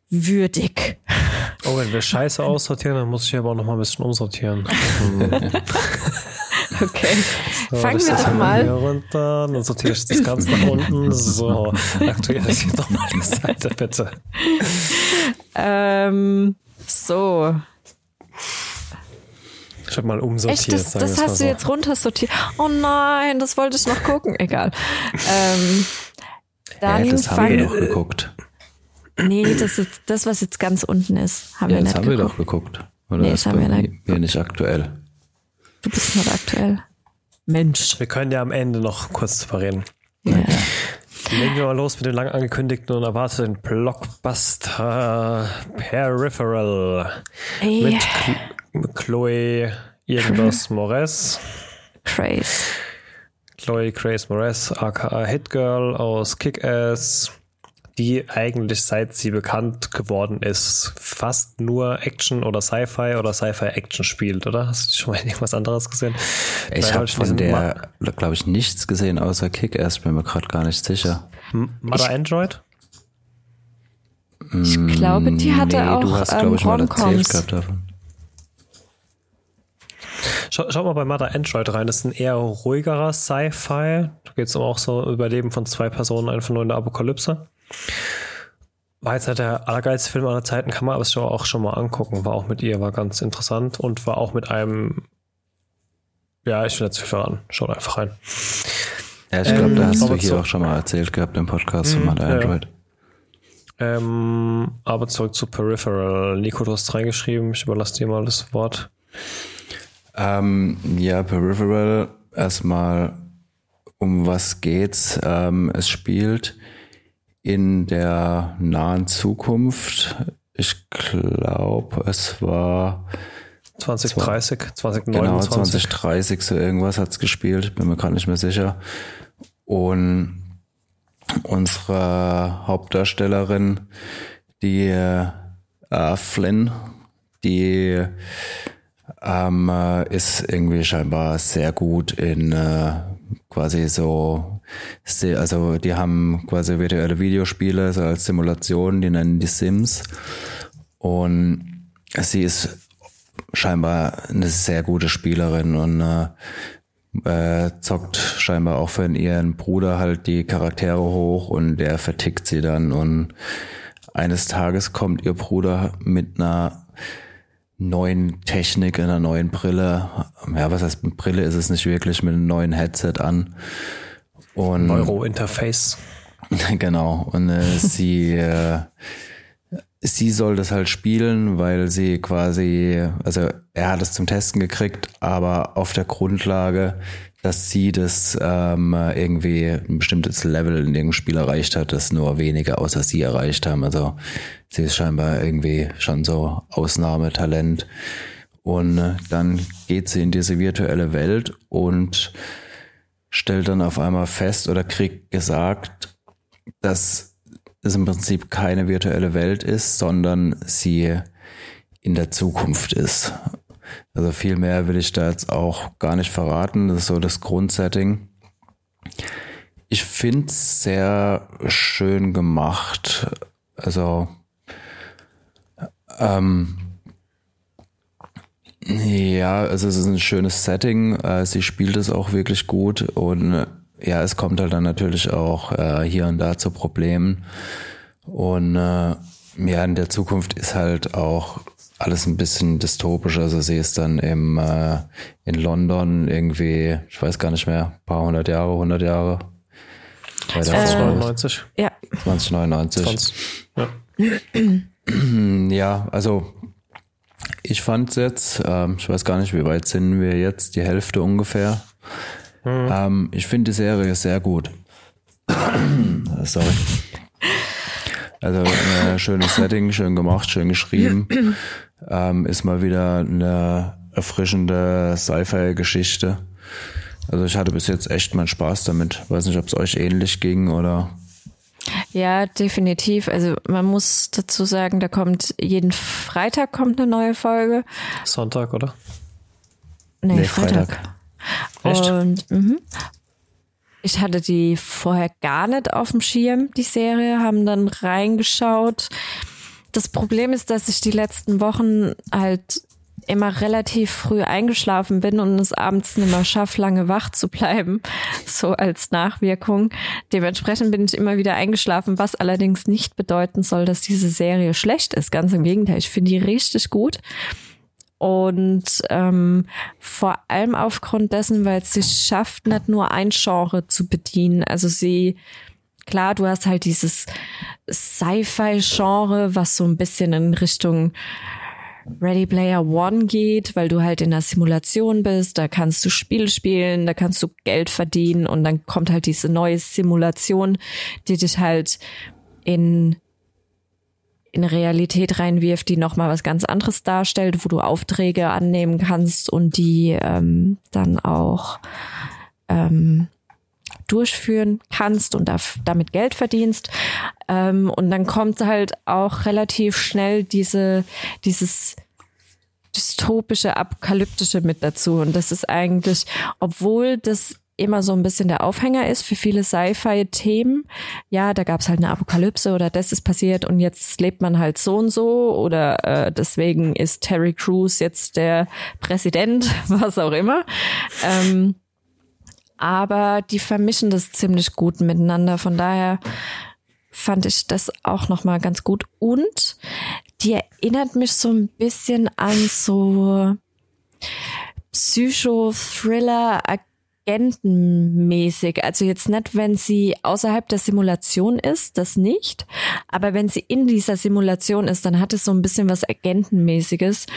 würdig. Oh, wenn wir Scheiße aussortieren, dann muss ich aber auch noch mal ein bisschen umsortieren. Okay. So, Fangen das wir doch hier mal. runter, dann sortiere ich das Ganze nach unten. So, aktualisiert doch mal die Seite, bitte. Ähm, so. Ich habe mal umsortiert. Echt, das, das hast du so. jetzt runtersortiert. Oh nein, das wollte ich noch gucken. Egal. Ähm, dann ja, das haben wir doch geguckt. Nee, das ist das, was jetzt ganz unten ist. Haben Ja, wir das nicht haben wir geguckt. doch geguckt. Oder Nee, das haben wir nicht mir nicht aktuell? Du bist nicht aktuell. Mensch. Wir können ja am Ende noch kurz drüber reden. Ja. Legen wir mal los mit dem lang angekündigten und erwarteten Blockbuster Peripheral Ey, mit Chl- Chloe irgendwas Moretz. Craze. Chloe Grace Moretz, aka Hit Girl aus Kick-Ass, die eigentlich seit sie bekannt geworden ist, fast nur Action oder Sci-Fi oder Sci-Fi-Action spielt, oder? Hast du schon mal irgendwas anderes gesehen? Ich habe halt von der, glaube ich, nichts gesehen außer Kick-Ass. Bin mir gerade gar nicht sicher. Mother Android? Ich glaube, die hatte nee, auch du hast, ähm, glaube ich, mal erzählt gehabt davon. Schau, schau mal bei Mother Android rein. Das ist ein eher ruhigerer Sci-Fi. Da geht es auch so um Überleben von zwei Personen, einfach nur in der Apokalypse. War jetzt nicht der allergeilste Film aller Zeiten, kann man aber schon auch schon mal angucken. War auch mit ihr, war ganz interessant und war auch mit einem. Ja, ich will jetzt viel verraten. Schaut einfach rein. Ja, ich glaube, da Ähm, hast du hier auch schon mal erzählt gehabt im Podcast von Mhm, Mother ja. Android. Ähm, aber zurück zu Peripheral. Nico, du hast reingeschrieben. Ich überlasse dir mal das Wort. Ähm, ja, Peripheral, erstmal um was geht's? Ähm, es spielt in der nahen Zukunft. Ich glaube, es war 2030, genau 2029. 2030 so irgendwas hat's gespielt, bin mir gerade nicht mehr sicher. Und unsere Hauptdarstellerin, die äh, Flynn, die ähm, äh, ist irgendwie scheinbar sehr gut in äh, quasi so, also die haben quasi virtuelle Videospiele so als Simulation, die nennen die Sims. Und sie ist scheinbar eine sehr gute Spielerin und äh, äh, zockt scheinbar auch für ihren Bruder halt die Charaktere hoch und der vertickt sie dann und eines Tages kommt ihr Bruder mit einer neuen Technik, einer neuen Brille. Ja, was heißt mit Brille ist es nicht wirklich, mit einem neuen Headset an. Und Neuro-Interface. genau. Und äh, sie, äh, sie soll das halt spielen, weil sie quasi, also er hat es zum Testen gekriegt, aber auf der Grundlage, dass sie das ähm, irgendwie ein bestimmtes Level in dem Spiel erreicht hat, das nur wenige außer sie erreicht haben. Also sie ist scheinbar irgendwie schon so Ausnahmetalent. Und äh, dann geht sie in diese virtuelle Welt und stellt dann auf einmal fest oder kriegt gesagt, dass es im Prinzip keine virtuelle Welt ist, sondern sie in der Zukunft ist. Also viel mehr will ich da jetzt auch gar nicht verraten. Das ist so das Grundsetting. Ich finde es sehr schön gemacht. Also ähm, ja, also es ist ein schönes Setting. Äh, sie spielt es auch wirklich gut und äh, ja, es kommt halt dann natürlich auch äh, hier und da zu Problemen. Und äh, ja, in der Zukunft ist halt auch alles ein bisschen dystopisch. Also sie ist dann im, äh, in London irgendwie, ich weiß gar nicht mehr, paar hundert Jahre, hundert Jahre. Bei der Frau. 2099. Ja, 2099. 20. Ja. Ja, also ich fand's jetzt, ähm, ich weiß gar nicht, wie weit sind wir jetzt, die Hälfte ungefähr. Ähm, ich finde die Serie sehr gut. Sorry. Also ein schönes Setting, schön gemacht, schön geschrieben. ähm, ist mal wieder eine erfrischende Sci-Fi-Geschichte. Also ich hatte bis jetzt echt meinen Spaß damit. Weiß nicht, ob es euch ähnlich ging oder ja, definitiv. Also man muss dazu sagen, da kommt jeden Freitag kommt eine neue Folge. Sonntag, oder? Nee, Nee, Freitag. Freitag. Und mhm. ich hatte die vorher gar nicht auf dem Schirm, die Serie, haben dann reingeschaut. Das Problem ist, dass ich die letzten Wochen halt immer relativ früh eingeschlafen bin und es abends nicht mehr schaffe, lange wach zu bleiben, so als Nachwirkung. Dementsprechend bin ich immer wieder eingeschlafen, was allerdings nicht bedeuten soll, dass diese Serie schlecht ist. Ganz im Gegenteil, ich finde die richtig gut. Und ähm, vor allem aufgrund dessen, weil es sich schafft, nicht nur ein Genre zu bedienen. Also sie, klar, du hast halt dieses Sci-Fi-Genre, was so ein bisschen in Richtung Ready Player One geht, weil du halt in einer Simulation bist, da kannst du Spiele spielen, da kannst du Geld verdienen und dann kommt halt diese neue Simulation, die dich halt in in Realität reinwirft, die nochmal was ganz anderes darstellt, wo du Aufträge annehmen kannst und die ähm, dann auch ähm, durchführen kannst und damit Geld verdienst. Ähm, und dann kommt halt auch relativ schnell diese, dieses dystopische, apokalyptische mit dazu. Und das ist eigentlich, obwohl das immer so ein bisschen der Aufhänger ist für viele Sci-Fi-Themen. Ja, da gab es halt eine Apokalypse oder das ist passiert und jetzt lebt man halt so und so oder äh, deswegen ist Terry Crews jetzt der Präsident, was auch immer. Ähm, aber die vermischen das ziemlich gut miteinander. Von daher fand ich das auch noch mal ganz gut und die erinnert mich so ein bisschen an so Psycho-Thriller agentenmäßig. Also jetzt nicht, wenn sie außerhalb der Simulation ist, das nicht. Aber wenn sie in dieser Simulation ist, dann hat es so ein bisschen was Agentenmäßiges.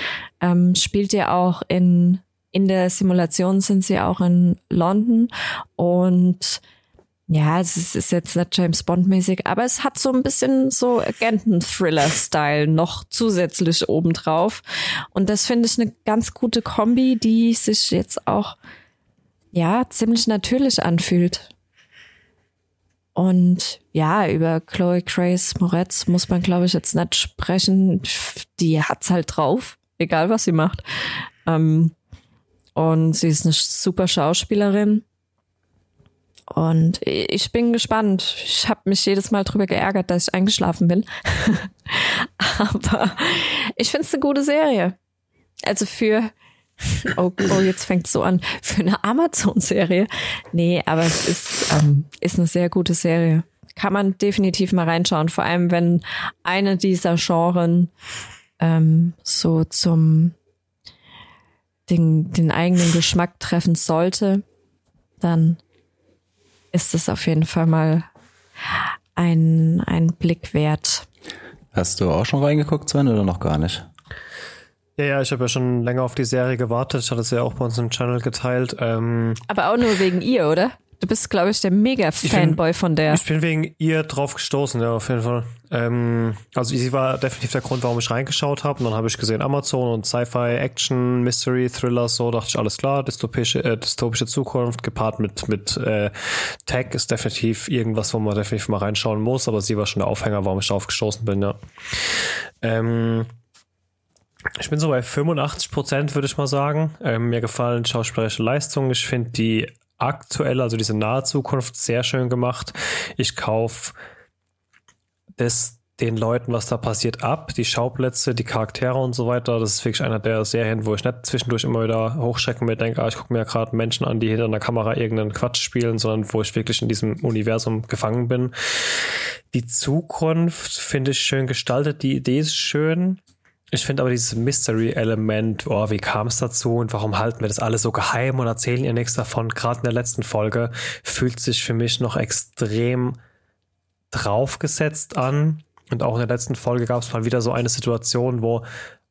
Ähm, spielt ja auch in, in der Simulation sind sie auch in London und ja, es ist jetzt nicht James Bond mäßig, aber es hat so ein bisschen so Agenten-Thriller-Style noch zusätzlich obendrauf. Und das finde ich eine ganz gute Kombi, die sich jetzt auch ja, ziemlich natürlich anfühlt. Und ja, über Chloe Grace Moretz muss man, glaube ich, jetzt nicht sprechen. Die hat's halt drauf, egal was sie macht. Ähm, und sie ist eine super Schauspielerin. Und ich bin gespannt. Ich habe mich jedes Mal drüber geärgert, dass ich eingeschlafen bin. Aber ich finde es eine gute Serie. Also für Oh, oh jetzt fängt so an. Für eine Amazon-Serie. Nee, aber es ist, ähm, ist eine sehr gute Serie. Kann man definitiv mal reinschauen. Vor allem, wenn eine dieser Genren ähm, so zum den, den eigenen Geschmack treffen sollte, dann ist es auf jeden Fall mal ein, ein Blick wert. Hast du auch schon reingeguckt, Sven, oder noch gar nicht? Ja, ja, ich habe ja schon länger auf die Serie gewartet. Ich hatte es ja auch bei uns im Channel geteilt. Ähm, Aber auch nur wegen ihr, oder? Du bist, glaube ich, der Mega-Fanboy von der. ich bin wegen ihr drauf gestoßen, ja, auf jeden Fall. Ähm, also sie war definitiv der Grund, warum ich reingeschaut habe. Und dann habe ich gesehen Amazon und Sci-Fi, Action, Mystery, Thriller, so dachte ich, alles klar, dystopische, äh, dystopische Zukunft gepaart mit, mit äh, Tech ist definitiv irgendwas, wo man definitiv mal reinschauen muss. Aber sie war schon der Aufhänger, warum ich drauf gestoßen bin, ja. Ähm, ich bin so bei 85 Prozent, würde ich mal sagen. Ähm, mir gefallen schauspielerische Leistungen. Ich finde die aktuelle, also diese nahe Zukunft, sehr schön gemacht. Ich kaufe das den Leuten, was da passiert, ab. Die Schauplätze, die Charaktere und so weiter. Das ist wirklich einer der Serien, wo ich nicht zwischendurch immer wieder hochschrecken mir denke, ah, ich gucke mir ja gerade Menschen an, die hinter einer Kamera irgendeinen Quatsch spielen, sondern wo ich wirklich in diesem Universum gefangen bin. Die Zukunft finde ich schön gestaltet. Die Idee ist schön. Ich finde aber dieses Mystery-Element, oh, wie kam es dazu und warum halten wir das alle so geheim und erzählen ihr nichts davon, gerade in der letzten Folge, fühlt sich für mich noch extrem draufgesetzt an. Und auch in der letzten Folge gab es mal wieder so eine Situation, wo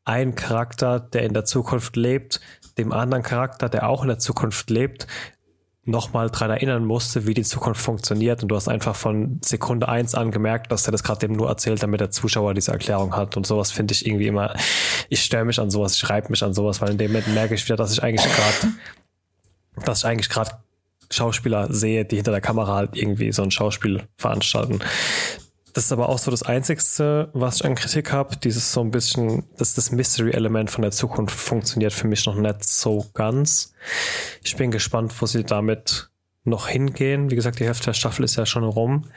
ein Charakter, der in der Zukunft lebt, dem anderen Charakter, der auch in der Zukunft lebt, nochmal dran erinnern musste, wie die Zukunft funktioniert. Und du hast einfach von Sekunde eins an gemerkt, dass er das gerade dem nur erzählt, damit der Zuschauer diese Erklärung hat. Und sowas finde ich irgendwie immer, ich störe mich an sowas, ich reibe mich an sowas, weil in dem Moment merke ich wieder, dass ich eigentlich gerade, dass ich eigentlich gerade Schauspieler sehe, die hinter der Kamera halt irgendwie so ein Schauspiel veranstalten. Das ist aber auch so das Einzigste, was ich an Kritik habe. Dieses so ein bisschen, dass das Mystery-Element von der Zukunft funktioniert für mich noch nicht so ganz. Ich bin gespannt, wo sie damit noch hingehen. Wie gesagt, die Hälfte der Staffel ist ja schon rum.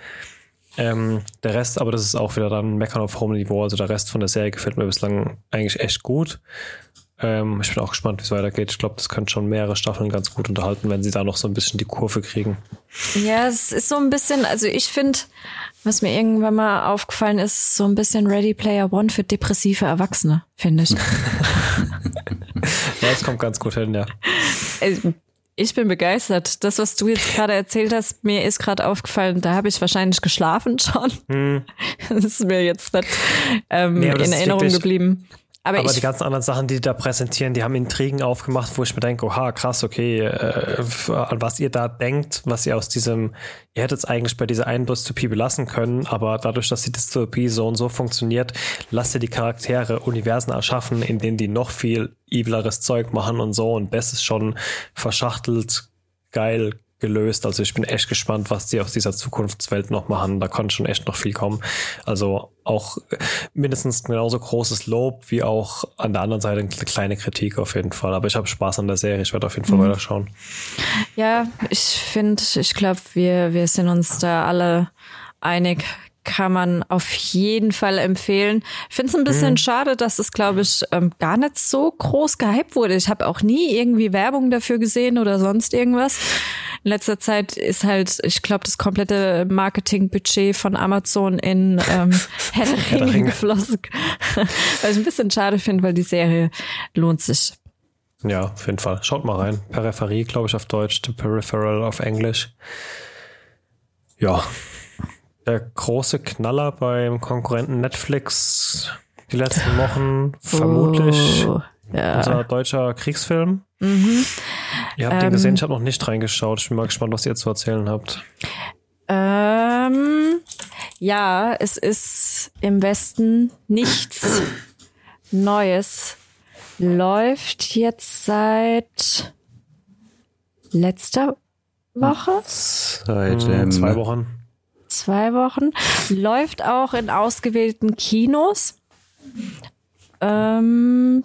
Ähm, der Rest, aber das ist auch wieder dann Meckern auf hohem Niveau. Also der Rest von der Serie gefällt mir bislang eigentlich echt gut. Ähm, ich bin auch gespannt, wie es weitergeht. Ich glaube, das könnte schon mehrere Staffeln ganz gut unterhalten, wenn sie da noch so ein bisschen die Kurve kriegen. Ja, es ist so ein bisschen, also ich finde, was mir irgendwann mal aufgefallen ist, so ein bisschen Ready Player One für depressive Erwachsene, finde ich. ja, das kommt ganz gut hin, ja. Also, ich bin begeistert. Das, was du jetzt gerade erzählt hast, mir ist gerade aufgefallen, da habe ich wahrscheinlich geschlafen schon. Hm. Das ist mir jetzt nicht ähm, nee, in Erinnerung geblieben. Aber, aber die ganzen anderen Sachen, die, die da präsentieren, die haben Intrigen aufgemacht, wo ich mir denke, oha, krass, okay, äh, an was ihr da denkt, was ihr aus diesem, ihr hättet es eigentlich bei dieser einen Dystopie belassen können, aber dadurch, dass die Dystopie so und so funktioniert, lasst ihr die Charaktere Universen erschaffen, in denen die noch viel evileres Zeug machen und so. Und das ist schon verschachtelt, geil, gelöst. Also ich bin echt gespannt, was die aus dieser Zukunftswelt noch machen. Da kann schon echt noch viel kommen. Also auch mindestens genauso großes Lob wie auch an der anderen Seite eine kleine Kritik auf jeden Fall. Aber ich habe Spaß an der Serie. Ich werde auf jeden Fall mhm. weiter schauen. Ja, ich finde, ich glaube, wir, wir sind uns da alle einig kann man auf jeden Fall empfehlen. Ich finde es ein bisschen mhm. schade, dass es, glaube ich, ähm, gar nicht so groß gehypt wurde. Ich habe auch nie irgendwie Werbung dafür gesehen oder sonst irgendwas. In letzter Zeit ist halt, ich glaube, das komplette Marketingbudget von Amazon in ähm, Herr der Ringe geflossen. Was ich ein bisschen schade finde, weil die Serie lohnt sich. Ja, auf jeden Fall. Schaut mal rein. Peripherie, glaube ich, auf Deutsch, The Peripheral auf Englisch. Ja. Der große Knaller beim Konkurrenten Netflix die letzten Wochen, vermutlich oh, ja. unser deutscher Kriegsfilm. Mhm. Ihr habt ähm, den gesehen, ich habe noch nicht reingeschaut. Ich bin mal gespannt, was ihr zu erzählen habt. Ähm, ja, es ist im Westen nichts Neues. Läuft jetzt seit letzter Woche? Seit ähm, zwei Wochen. Zwei Wochen. Läuft auch in ausgewählten Kinos. Ähm,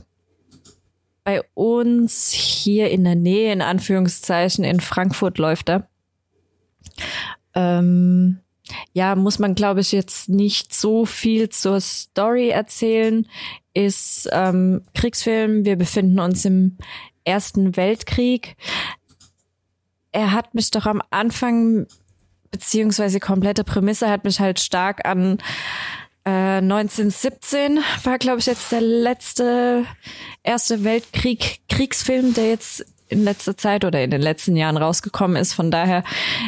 bei uns hier in der Nähe, in Anführungszeichen, in Frankfurt läuft er. Ähm, ja, muss man, glaube ich, jetzt nicht so viel zur Story erzählen. Ist ähm, Kriegsfilm. Wir befinden uns im Ersten Weltkrieg. Er hat mich doch am Anfang, beziehungsweise komplette Prämisse, hat mich halt stark an 1917 äh, war, glaube ich, jetzt der letzte Erste Weltkrieg Kriegsfilm, der jetzt in letzter Zeit oder in den letzten Jahren rausgekommen ist. Von daher,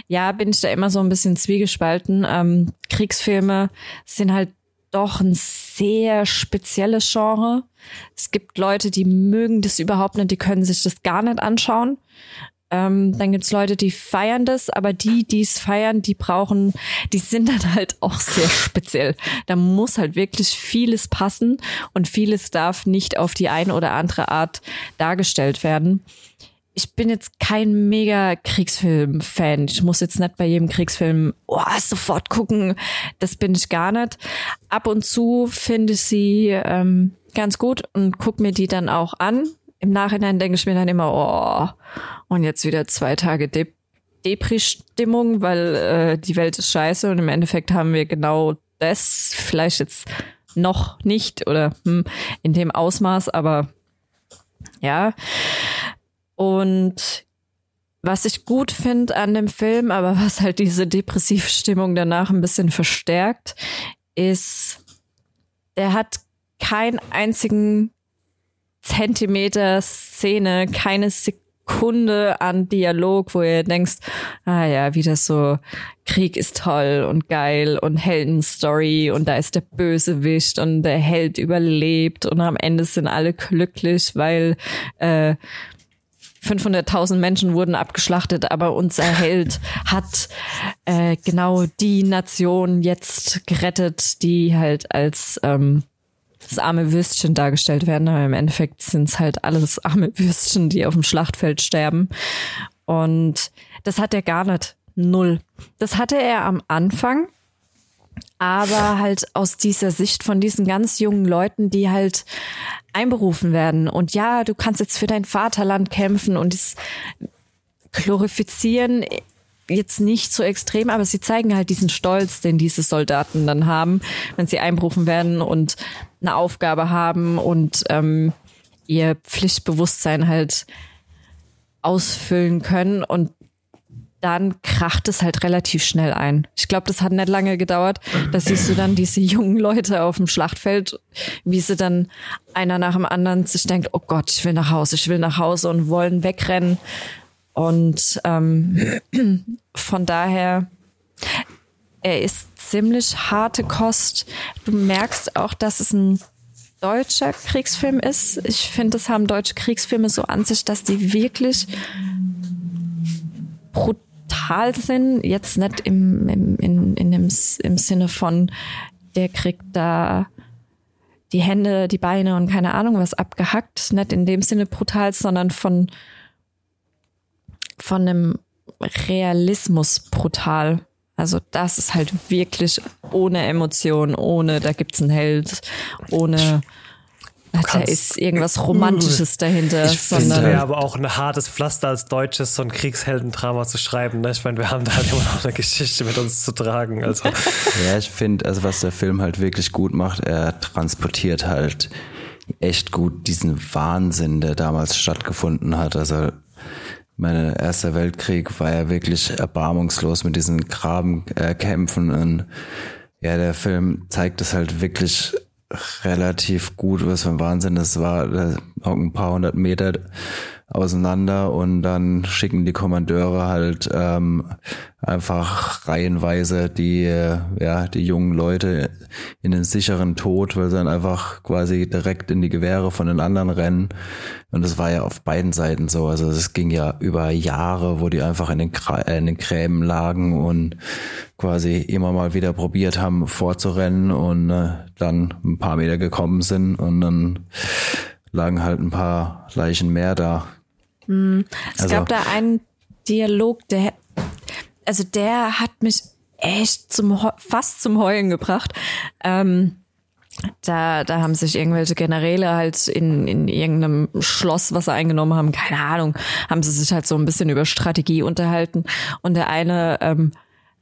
ja, bin ich da immer so ein bisschen zwiegespalten. Ähm, Kriegsfilme sind halt doch ein sehr spezielles Genre. Es gibt Leute, die mögen das überhaupt nicht, die können sich das gar nicht anschauen. Ähm, dann gibt's Leute, die feiern das, aber die, die es feiern, die brauchen, die sind dann halt auch sehr speziell. Da muss halt wirklich vieles passen und vieles darf nicht auf die eine oder andere Art dargestellt werden. Ich bin jetzt kein mega Kriegsfilm-Fan. Ich muss jetzt nicht bei jedem Kriegsfilm oh, sofort gucken. Das bin ich gar nicht. Ab und zu finde ich sie ähm, ganz gut und guck mir die dann auch an im Nachhinein denke ich mir dann immer, oh, und jetzt wieder zwei Tage De Depri-Stimmung, weil äh, die Welt ist scheiße und im Endeffekt haben wir genau das, vielleicht jetzt noch nicht oder hm, in dem Ausmaß, aber ja. Und was ich gut finde an dem Film, aber was halt diese depressive Stimmung danach ein bisschen verstärkt, ist, der hat keinen einzigen Zentimeter Szene, keine Sekunde an Dialog, wo ihr denkst, ah ja, wieder so, Krieg ist toll und geil und Heldenstory und da ist der Bösewicht und der Held überlebt und am Ende sind alle glücklich, weil äh, 500.000 Menschen wurden abgeschlachtet, aber unser Held hat äh, genau die Nation jetzt gerettet, die halt als ähm, das arme Würstchen dargestellt werden, aber im Endeffekt sind es halt alles arme Würstchen, die auf dem Schlachtfeld sterben. Und das hat er gar nicht. Null. Das hatte er am Anfang, aber halt aus dieser Sicht von diesen ganz jungen Leuten, die halt einberufen werden. Und ja, du kannst jetzt für dein Vaterland kämpfen und es glorifizieren jetzt nicht so extrem, aber sie zeigen halt diesen Stolz, den diese Soldaten dann haben, wenn sie einberufen werden und eine Aufgabe haben und ähm, ihr Pflichtbewusstsein halt ausfüllen können. Und dann kracht es halt relativ schnell ein. Ich glaube, das hat nicht lange gedauert. Da siehst du dann diese jungen Leute auf dem Schlachtfeld, wie sie dann einer nach dem anderen sich denkt, oh Gott, ich will nach Hause, ich will nach Hause und wollen wegrennen. Und ähm, von daher, er ist ziemlich harte Kost. Du merkst auch, dass es ein deutscher Kriegsfilm ist. Ich finde, das haben deutsche Kriegsfilme so an sich, dass die wirklich brutal sind, jetzt nicht im, im, in, in dem, im Sinne von, der kriegt da die Hände, die Beine und keine Ahnung was abgehackt, nicht in dem Sinne brutal, sondern von, von einem Realismus brutal. Also das ist halt wirklich ohne Emotion, ohne, da gibt's einen Held, ohne da ist irgendwas Romantisches dahinter. Ich finde ja aber auch ein hartes Pflaster als Deutsches, so ein Kriegsheldendrama zu schreiben. Ne? Ich meine, wir haben da halt immer noch eine Geschichte mit uns zu tragen. Also. Ja, ich finde, also was der Film halt wirklich gut macht, er transportiert halt echt gut diesen Wahnsinn, der damals stattgefunden hat. Also mein erster Weltkrieg war ja wirklich erbarmungslos mit diesen Grabenkämpfen und ja, der Film zeigt es halt wirklich relativ gut, was für ein Wahnsinn das war, ein paar hundert Meter auseinander und dann schicken die Kommandeure halt ähm, einfach reihenweise die ja die jungen Leute in den sicheren Tod, weil sie dann einfach quasi direkt in die Gewehre von den anderen rennen. Und das war ja auf beiden Seiten so, also es ging ja über Jahre, wo die einfach in den, äh, in den Gräben lagen und quasi immer mal wieder probiert haben vorzurennen und äh, dann ein paar Meter gekommen sind und dann lagen halt ein paar Leichen mehr da. Mhm. Es also, gab da einen Dialog, der, also der hat mich echt zum fast zum Heulen gebracht. Ähm, da, da haben sich irgendwelche Generäle halt in, in irgendeinem Schloss, was sie eingenommen haben, keine Ahnung, haben sie sich halt so ein bisschen über Strategie unterhalten. Und der eine ähm,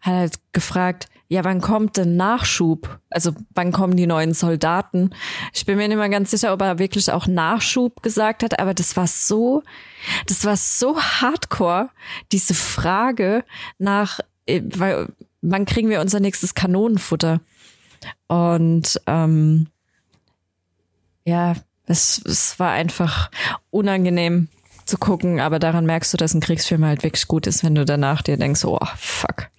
hat halt gefragt, ja, wann kommt denn Nachschub? Also wann kommen die neuen Soldaten? Ich bin mir nicht mehr ganz sicher, ob er wirklich auch Nachschub gesagt hat, aber das war so, das war so hardcore, diese Frage nach, äh, weil, wann kriegen wir unser nächstes Kanonenfutter? Und ähm, ja, es, es war einfach unangenehm zu gucken, aber daran merkst du, dass ein Kriegsfilm halt wirklich gut ist, wenn du danach dir denkst, oh fuck.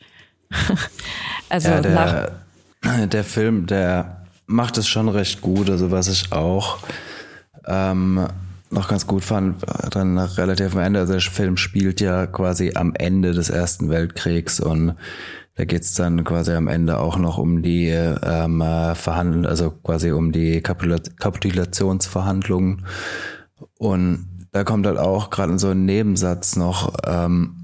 Also ja, der, nach der Film, der macht es schon recht gut. Also was ich auch ähm, noch ganz gut fand, dann relativ am Ende. Also der Film spielt ja quasi am Ende des Ersten Weltkriegs und da geht's dann quasi am Ende auch noch um die ähm, Verhandlungen, also quasi um die Kapitulationsverhandlungen. Und da kommt halt auch gerade so ein Nebensatz noch, ähm,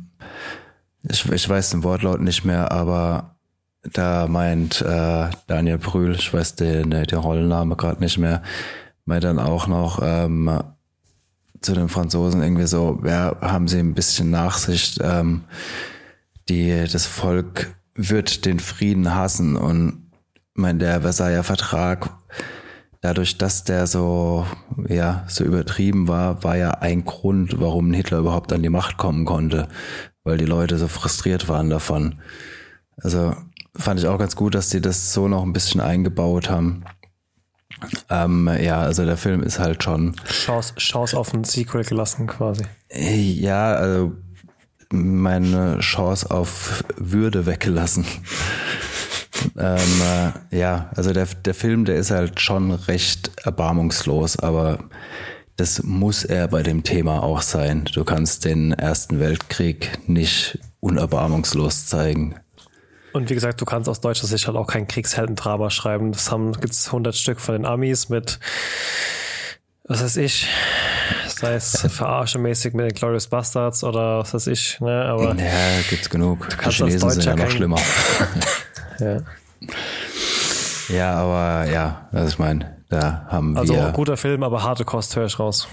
ich, ich weiß den Wortlaut nicht mehr, aber da meint äh, Daniel Brühl, ich weiß den, den Rollenname gerade nicht mehr, meint dann auch noch ähm, zu den Franzosen irgendwie so, ja, haben sie ein bisschen Nachsicht, ähm, die, das Volk wird den Frieden hassen und mein der Versailler Vertrag dadurch, dass der so, ja, so übertrieben war, war ja ein Grund, warum Hitler überhaupt an die Macht kommen konnte weil die Leute so frustriert waren davon. Also fand ich auch ganz gut, dass die das so noch ein bisschen eingebaut haben. Ähm, ja, also der Film ist halt schon. Chance, Chance auf ein Sequel gelassen quasi. Ja, also meine Chance auf Würde weggelassen. ähm, äh, ja, also der, der Film, der ist halt schon recht erbarmungslos, aber das muss er bei dem Thema auch sein. Du kannst den Ersten Weltkrieg nicht unerbarmungslos zeigen. Und wie gesagt, du kannst aus deutscher Sicht halt auch kein Kriegsheldendrama schreiben. Das haben gibt's 100 Stück von den Amis mit, was weiß ich, sei es verarschemäßig mit den Glorious Bastards oder was weiß ich, ne? Aber ja, gibt's genug. Die Chinesen sind ja noch schlimmer. ja. ja, aber ja, also ich meine, da haben also wir. Also guter Film, aber harte Kost höre ich raus.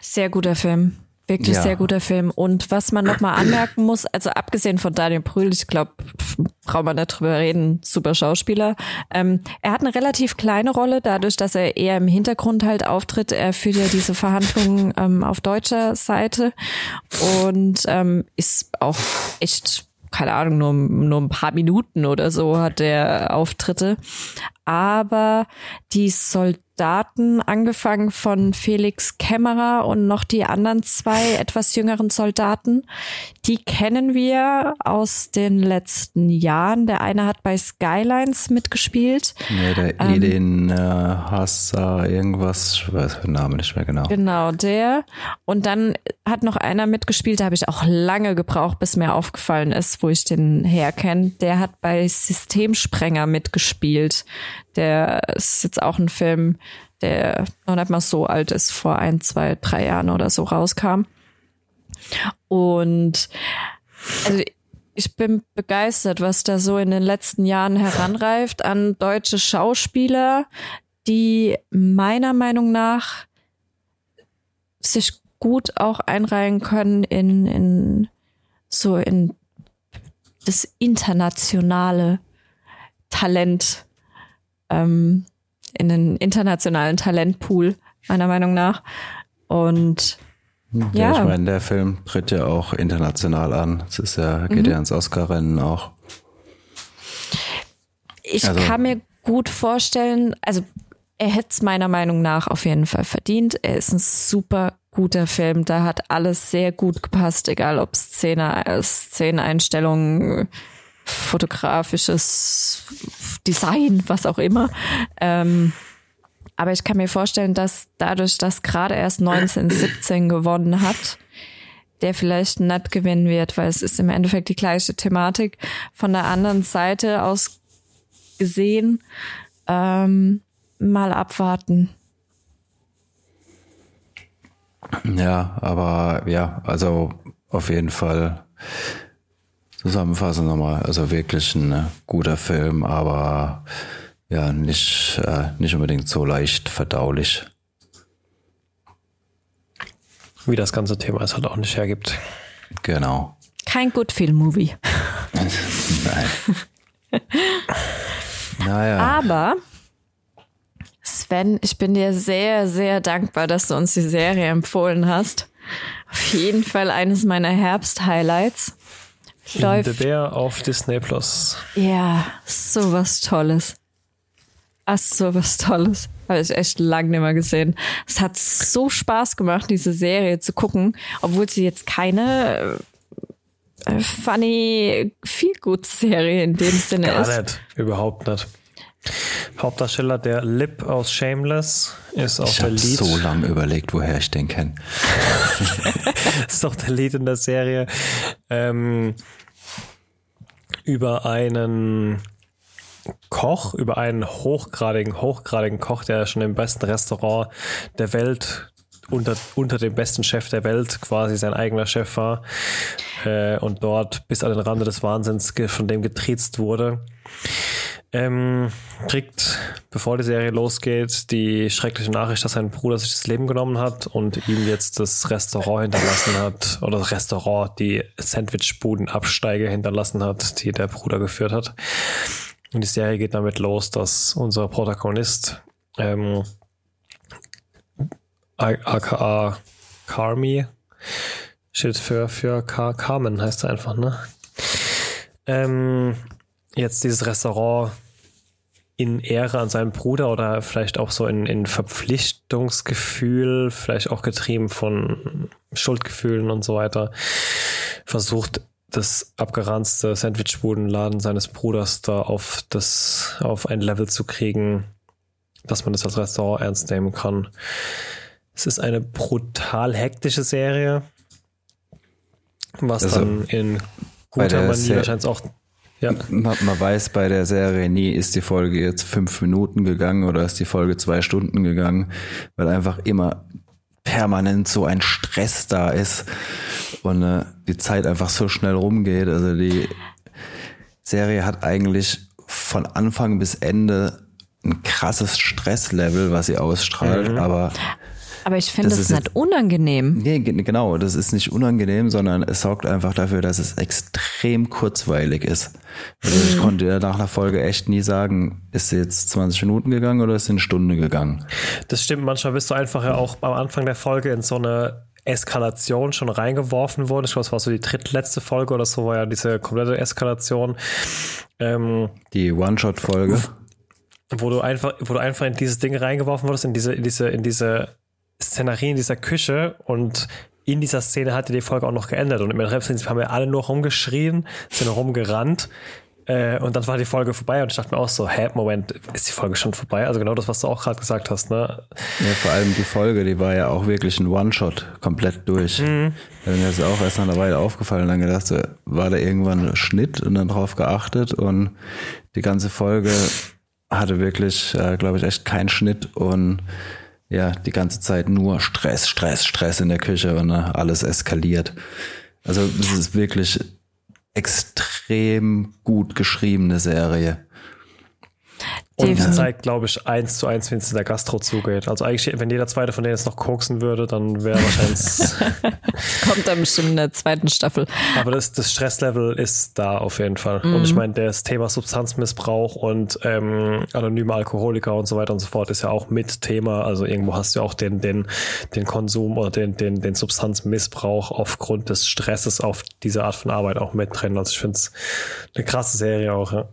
Sehr guter Film. Wirklich ja. sehr guter Film. Und was man nochmal anmerken muss, also abgesehen von Daniel Brühl, ich glaube, braucht man nicht drüber reden, super Schauspieler. Ähm, er hat eine relativ kleine Rolle, dadurch, dass er eher im Hintergrund halt auftritt. Er führt ja diese Verhandlungen ähm, auf deutscher Seite und ähm, ist auch echt keine Ahnung, nur, nur ein paar Minuten oder so hat der Auftritte. Aber die Soldaten angefangen von Felix Kämmerer und noch die anderen zwei etwas jüngeren Soldaten. Die kennen wir aus den letzten Jahren. Der eine hat bei Skylines mitgespielt. Ja, der ähm, Edin äh, Hassa, irgendwas, ich weiß den Namen nicht mehr genau. Genau, der. Und dann hat noch einer mitgespielt, da habe ich auch lange gebraucht, bis mir aufgefallen ist, wo ich den herkenne. Der hat bei Systemsprenger mitgespielt. Der ist jetzt auch ein Film, der noch nicht mal so alt ist, vor ein, zwei, drei Jahren oder so rauskam. Und also ich bin begeistert, was da so in den letzten Jahren heranreift an deutsche Schauspieler, die meiner Meinung nach sich gut auch einreihen können in, in so in das internationale Talent ähm, in den internationalen Talentpool, meiner Meinung nach. Und ja, ja. ich meine, der Film tritt ja auch international an. Es ist ja, geht mhm. ja ins Oscar-Rennen auch. Ich also, kann mir gut vorstellen, also er hätte es meiner Meinung nach auf jeden Fall verdient. Er ist ein super guter Film. Da hat alles sehr gut gepasst, egal ob Szene, Szeneneinstellungen, fotografisches Design, was auch immer. Ähm, aber ich kann mir vorstellen, dass dadurch, dass gerade erst 1917 gewonnen hat, der vielleicht nicht gewinnen wird, weil es ist im Endeffekt die gleiche Thematik. Von der anderen Seite aus gesehen, ähm, mal abwarten. Ja, aber ja, also auf jeden Fall zusammenfassen nochmal. Also wirklich ein äh, guter Film, aber ja, nicht, äh, nicht unbedingt so leicht verdaulich. Wie das ganze Thema es halt auch nicht hergibt. Genau. Kein Good Film Movie. Nein. naja. Aber Sven, ich bin dir sehr, sehr dankbar, dass du uns die Serie empfohlen hast. Auf jeden Fall eines meiner Herbst-Highlights läuft. The Bear auf Disney Plus. Ja, sowas Tolles. Ach, sowas Tolles. Habe ich echt lange nicht mehr gesehen. Es hat so Spaß gemacht, diese Serie zu gucken, obwohl sie jetzt keine äh, funny, viel gut Serie in dem Sinne Gar ist. Gar nicht, überhaupt nicht. Hauptdarsteller der Lip aus Shameless ist auch ich der Lead. Ich habe so lange überlegt, woher ich den kenne. ist doch der Lead in der Serie. Ähm, über einen Koch, über einen hochgradigen, hochgradigen Koch, der schon im besten Restaurant der Welt unter, unter dem besten Chef der Welt quasi sein eigener Chef war äh, und dort bis an den Rande des Wahnsinns von dem getriezt wurde. Ähm, kriegt, bevor die Serie losgeht, die schreckliche Nachricht, dass sein Bruder sich das Leben genommen hat und ihm jetzt das Restaurant hinterlassen hat, oder das Restaurant, die Sandwichbudenabsteige hinterlassen hat, die der Bruder geführt hat. Und die Serie geht damit los, dass unser Protagonist, ähm, aka Carmi, steht für, für Car Carmen, heißt er einfach, ne? Ähm, jetzt dieses Restaurant in Ehre an seinen Bruder oder vielleicht auch so in, in Verpflichtungsgefühl, vielleicht auch getrieben von Schuldgefühlen und so weiter, versucht, das abgeranzte Sandwichbudenladen seines Bruders da auf das, auf ein Level zu kriegen, dass man das als Restaurant ernst nehmen kann. Es ist eine brutal hektische Serie, was also, dann in guter Manier wahrscheinlich auch ja. Man, man, weiß bei der Serie nie, ist die Folge jetzt fünf Minuten gegangen oder ist die Folge zwei Stunden gegangen, weil einfach immer permanent so ein Stress da ist und äh, die Zeit einfach so schnell rumgeht. Also die Serie hat eigentlich von Anfang bis Ende ein krasses Stresslevel, was sie ausstrahlt, mhm. aber aber ich finde, das, das ist nicht unangenehm. Nee, genau, das ist nicht unangenehm, sondern es sorgt einfach dafür, dass es extrem kurzweilig ist. Also ich mhm. konnte nach einer Folge echt nie sagen, ist sie jetzt 20 Minuten gegangen oder ist sie eine Stunde gegangen. Das stimmt, manchmal bist du einfach ja auch am Anfang der Folge in so eine Eskalation schon reingeworfen worden. Ich glaube, es war so die drittletzte Folge oder so, war ja diese komplette Eskalation. Ähm, die One-Shot-Folge wo du einfach, wo du einfach in dieses Ding reingeworfen wurdest, in diese, in diese, in diese Szenerie in dieser Küche und in dieser Szene hatte die Folge auch noch geändert und im Endeffekt haben wir alle nur rumgeschrien, sind rumgerannt äh, und dann war die Folge vorbei und ich dachte mir auch so, hä, Moment, ist die Folge schon vorbei? Also genau das, was du auch gerade gesagt hast, ne? Ja, vor allem die Folge, die war ja auch wirklich ein One-Shot, komplett durch. Mhm. Mir ist auch erst nach einer Weile aufgefallen und dann gedacht, so, war da irgendwann ein Schnitt und dann drauf geachtet und die ganze Folge hatte wirklich, äh, glaube ich, echt keinen Schnitt und ja, die ganze Zeit nur Stress, Stress, Stress in der Küche und ne, alles eskaliert. Also es ist wirklich extrem gut geschriebene Serie. Und die zeigt, glaube ich, eins zu eins, wenn es in der Gastro zugeht. Also eigentlich, wenn jeder zweite von denen jetzt noch koksen würde, dann wäre wahrscheinlich. kommt dann bestimmt in der zweiten Staffel. Aber das, das Stresslevel ist da auf jeden Fall. Mhm. Und ich meine, das Thema Substanzmissbrauch und ähm, anonyme Alkoholiker und so weiter und so fort ist ja auch mit Thema. Also irgendwo hast du auch den, den, den Konsum oder den, den, den Substanzmissbrauch aufgrund des Stresses auf diese Art von Arbeit auch mit drin. Also ich finde es eine krasse Serie auch, ja.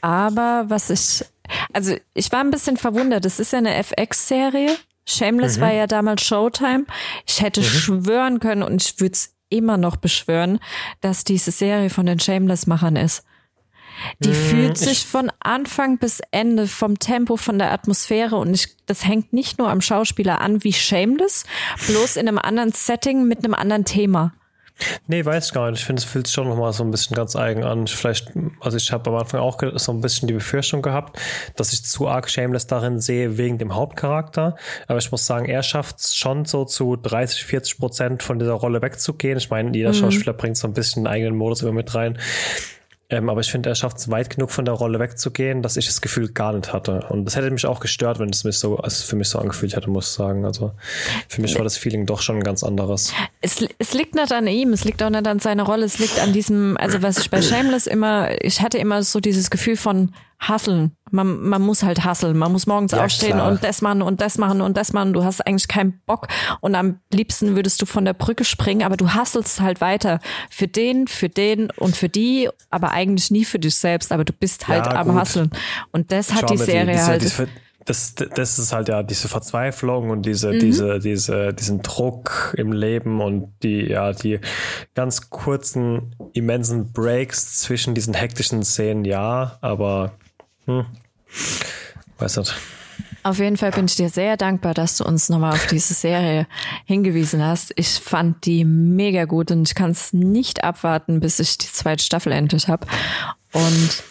Aber was ich, also ich war ein bisschen verwundert. Das ist ja eine FX-Serie. Shameless mhm. war ja damals Showtime. Ich hätte mhm. schwören können und ich würde es immer noch beschwören, dass diese Serie von den Shameless-Machern ist. Die mhm. fühlt sich von Anfang bis Ende vom Tempo, von der Atmosphäre und ich, das hängt nicht nur am Schauspieler an wie Shameless, bloß in einem anderen Setting mit einem anderen Thema. Nee, weiß ich gar nicht. Ich finde, es fühlt sich schon nochmal so ein bisschen ganz eigen an. Vielleicht, also ich habe am Anfang auch so ein bisschen die Befürchtung gehabt, dass ich zu arg Shameless darin sehe wegen dem Hauptcharakter. Aber ich muss sagen, er schafft es schon so zu 30, 40 Prozent von dieser Rolle wegzugehen. Ich meine, jeder mhm. Schauspieler bringt so ein bisschen einen eigenen Modus immer mit rein. Ähm, aber ich finde, er schafft es weit genug von der Rolle wegzugehen, dass ich das Gefühl gar nicht hatte. Und das hätte mich auch gestört, wenn es mich so, als für mich so angefühlt hätte, muss ich sagen. Also für mich war das Feeling doch schon ein ganz anderes. Es, es liegt nicht an ihm, es liegt auch nicht an seiner Rolle, es liegt an diesem, also was ich bei Shameless immer, ich hatte immer so dieses Gefühl von, hasseln. Man, man muss halt hasseln. Man muss morgens ja, aufstehen klar. und das machen und das machen und das machen. Du hast eigentlich keinen Bock und am liebsten würdest du von der Brücke springen, aber du hasselst halt weiter. Für den, für den und für die, aber eigentlich nie für dich selbst, aber du bist halt ja, am gut. Hasseln. Und das hat Schau, die Serie die, halt. Die, das, das ist halt ja diese Verzweiflung und diese, mhm. diese, diese, diesen Druck im Leben und die, ja, die ganz kurzen, immensen Breaks zwischen diesen hektischen Szenen, ja, aber hm. Weiß nicht. Auf jeden Fall bin ich dir sehr dankbar, dass du uns nochmal auf diese Serie hingewiesen hast. Ich fand die mega gut und ich kann es nicht abwarten, bis ich die zweite Staffel endlich habe. Und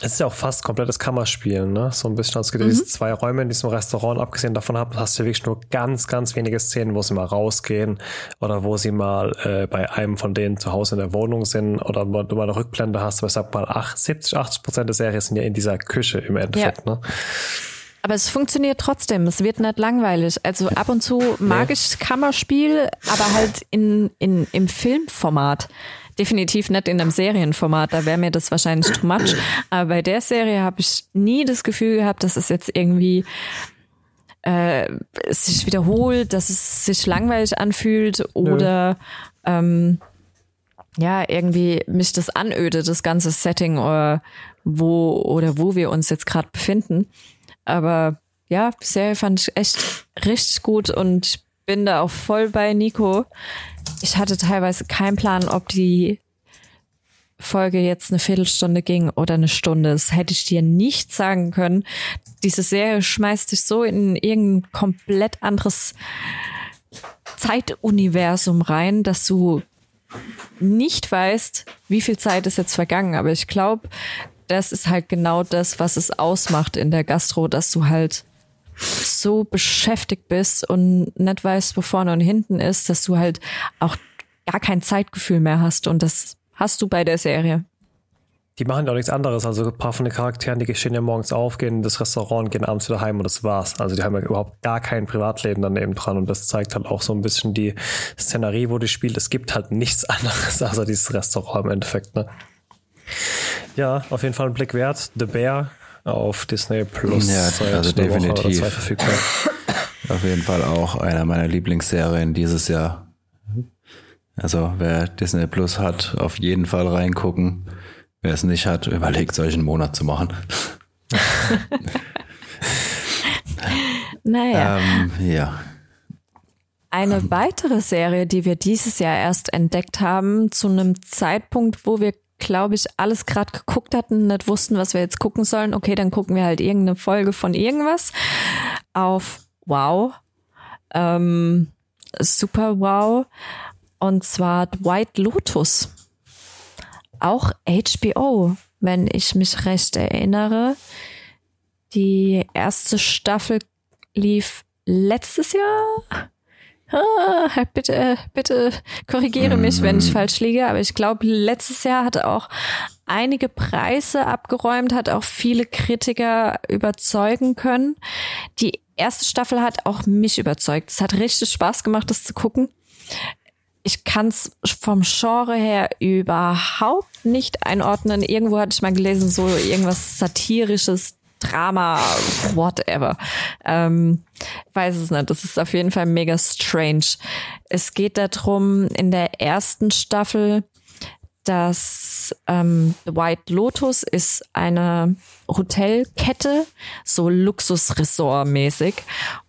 es ist ja auch fast komplettes Kammerspielen, ne? So ein bisschen. Es gibt mhm. diese zwei Räume in diesem Restaurant. Abgesehen davon hast du wirklich nur ganz, ganz wenige Szenen, wo sie mal rausgehen oder wo sie mal äh, bei einem von denen zu Hause in der Wohnung sind oder wo du mal eine Rückblende hast. Aber ich sag mal, 8, 70, 80 Prozent der Serie sind ja in dieser Küche im Endeffekt, ja. ne? Aber es funktioniert trotzdem. Es wird nicht langweilig. Also ab und zu mag nee. ich Kammerspiel, aber halt in, in, im Filmformat definitiv nicht in einem Serienformat, da wäre mir das wahrscheinlich too much. Aber bei der Serie habe ich nie das Gefühl gehabt, dass es jetzt irgendwie äh, sich wiederholt, dass es sich langweilig anfühlt oder ähm, ja, irgendwie mich das anödet, das ganze Setting oder wo oder wo wir uns jetzt gerade befinden. Aber ja, die Serie fand ich echt richtig gut und bin da auch voll bei Nico. Ich hatte teilweise keinen Plan, ob die Folge jetzt eine Viertelstunde ging oder eine Stunde. Das hätte ich dir nicht sagen können. Diese Serie schmeißt dich so in irgendein komplett anderes Zeituniversum rein, dass du nicht weißt, wie viel Zeit ist jetzt vergangen. Aber ich glaube, das ist halt genau das, was es ausmacht in der Gastro, dass du halt so beschäftigt bist und nicht weißt, wo vorne und hinten ist, dass du halt auch gar kein Zeitgefühl mehr hast. Und das hast du bei der Serie. Die machen ja auch nichts anderes. Also ein paar von den Charakteren, die stehen ja morgens auf, gehen in das Restaurant, gehen abends wieder heim und das war's. Also die haben ja überhaupt gar kein Privatleben daneben dran und das zeigt halt auch so ein bisschen die Szenerie, wo die spielt. Es gibt halt nichts anderes außer dieses Restaurant im Endeffekt. Ne? Ja, auf jeden Fall ein Blick wert. The Bear auf Disney Plus. Ja, also definitiv. verfügbar. Auf jeden Fall auch einer meiner Lieblingsserien dieses Jahr. Also wer Disney Plus hat, auf jeden Fall reingucken. Wer es nicht hat, überlegt, solchen Monat zu machen. naja. Ähm, ja. Eine weitere Serie, die wir dieses Jahr erst entdeckt haben, zu einem Zeitpunkt, wo wir glaube ich, alles gerade geguckt hatten, nicht wussten, was wir jetzt gucken sollen. Okay, dann gucken wir halt irgendeine Folge von irgendwas auf Wow. Ähm, super Wow. Und zwar White Lotus. Auch HBO, wenn ich mich recht erinnere. Die erste Staffel lief letztes Jahr ah, bitte, bitte korrigiere mich, wenn ich mhm. falsch liege, aber ich glaube, letztes Jahr hat er auch einige Preise abgeräumt, hat auch viele Kritiker überzeugen können. Die erste Staffel hat auch mich überzeugt. Es hat richtig Spaß gemacht, das zu gucken. Ich kann es vom Genre her überhaupt nicht einordnen. Irgendwo hatte ich mal gelesen, so irgendwas satirisches, Drama, whatever. Ähm, weiß es nicht. Das ist auf jeden Fall mega strange. Es geht darum, in der ersten Staffel, dass ähm, The White Lotus ist eine Hotelkette, so Luxusresort-mäßig.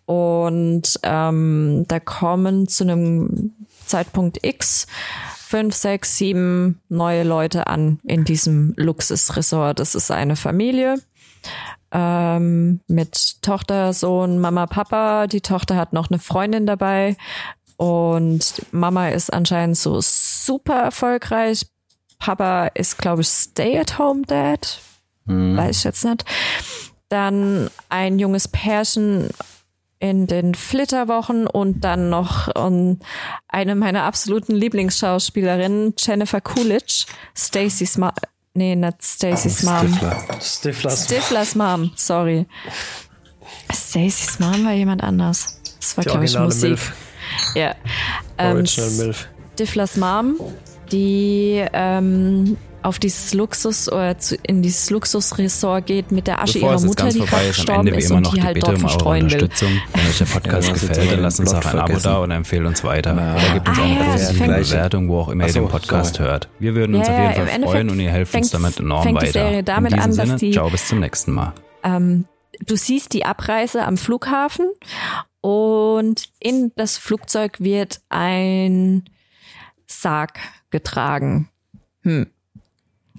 Und ähm, da kommen zu einem Zeitpunkt X fünf, sechs, sieben neue Leute an in diesem Luxusresort. Das ist eine Familie ähm, mit Tochter, Sohn, Mama, Papa. Die Tochter hat noch eine Freundin dabei und Mama ist anscheinend so super erfolgreich. Papa ist, glaube ich, Stay-at-home-Dad. Mhm. Weiß ich jetzt nicht. Dann ein junges Pärchen in den Flitterwochen und dann noch um, eine meiner absoluten Lieblingsschauspielerinnen, Jennifer Coolidge, Stacey Smart, Nee, not Stacy's Mom. Stifler. Stiflers. Stiflers Mom, sorry. Stacy's Mom war jemand anders. Das war, glaube ich, Musik. Milf. Ja. Ähm, Original Milf. Stiflers Mom, die ähm, auf dieses Luxus oder zu, in dieses Luxusresort geht mit der Asche Bevor ihrer Mutter, die gerade gestorben ist und die halt dort verstreuen will. Wenn euch der Podcast ja, gefällt, dann lasst uns auch ein Abo da und empfehlt uns weiter. Ja. Oder gebt uns ah, eine ja, Bewertung, wo auch immer ihr den Podcast sorry. hört. Wir würden uns ja, auf jeden Fall freuen und ihr helft uns damit enorm fängt weiter. Die Serie damit in diesem an, Sinne, die, ciao, bis zum nächsten Mal. Ähm, du siehst die Abreise am Flughafen und in das Flugzeug wird ein Sarg getragen. Hm.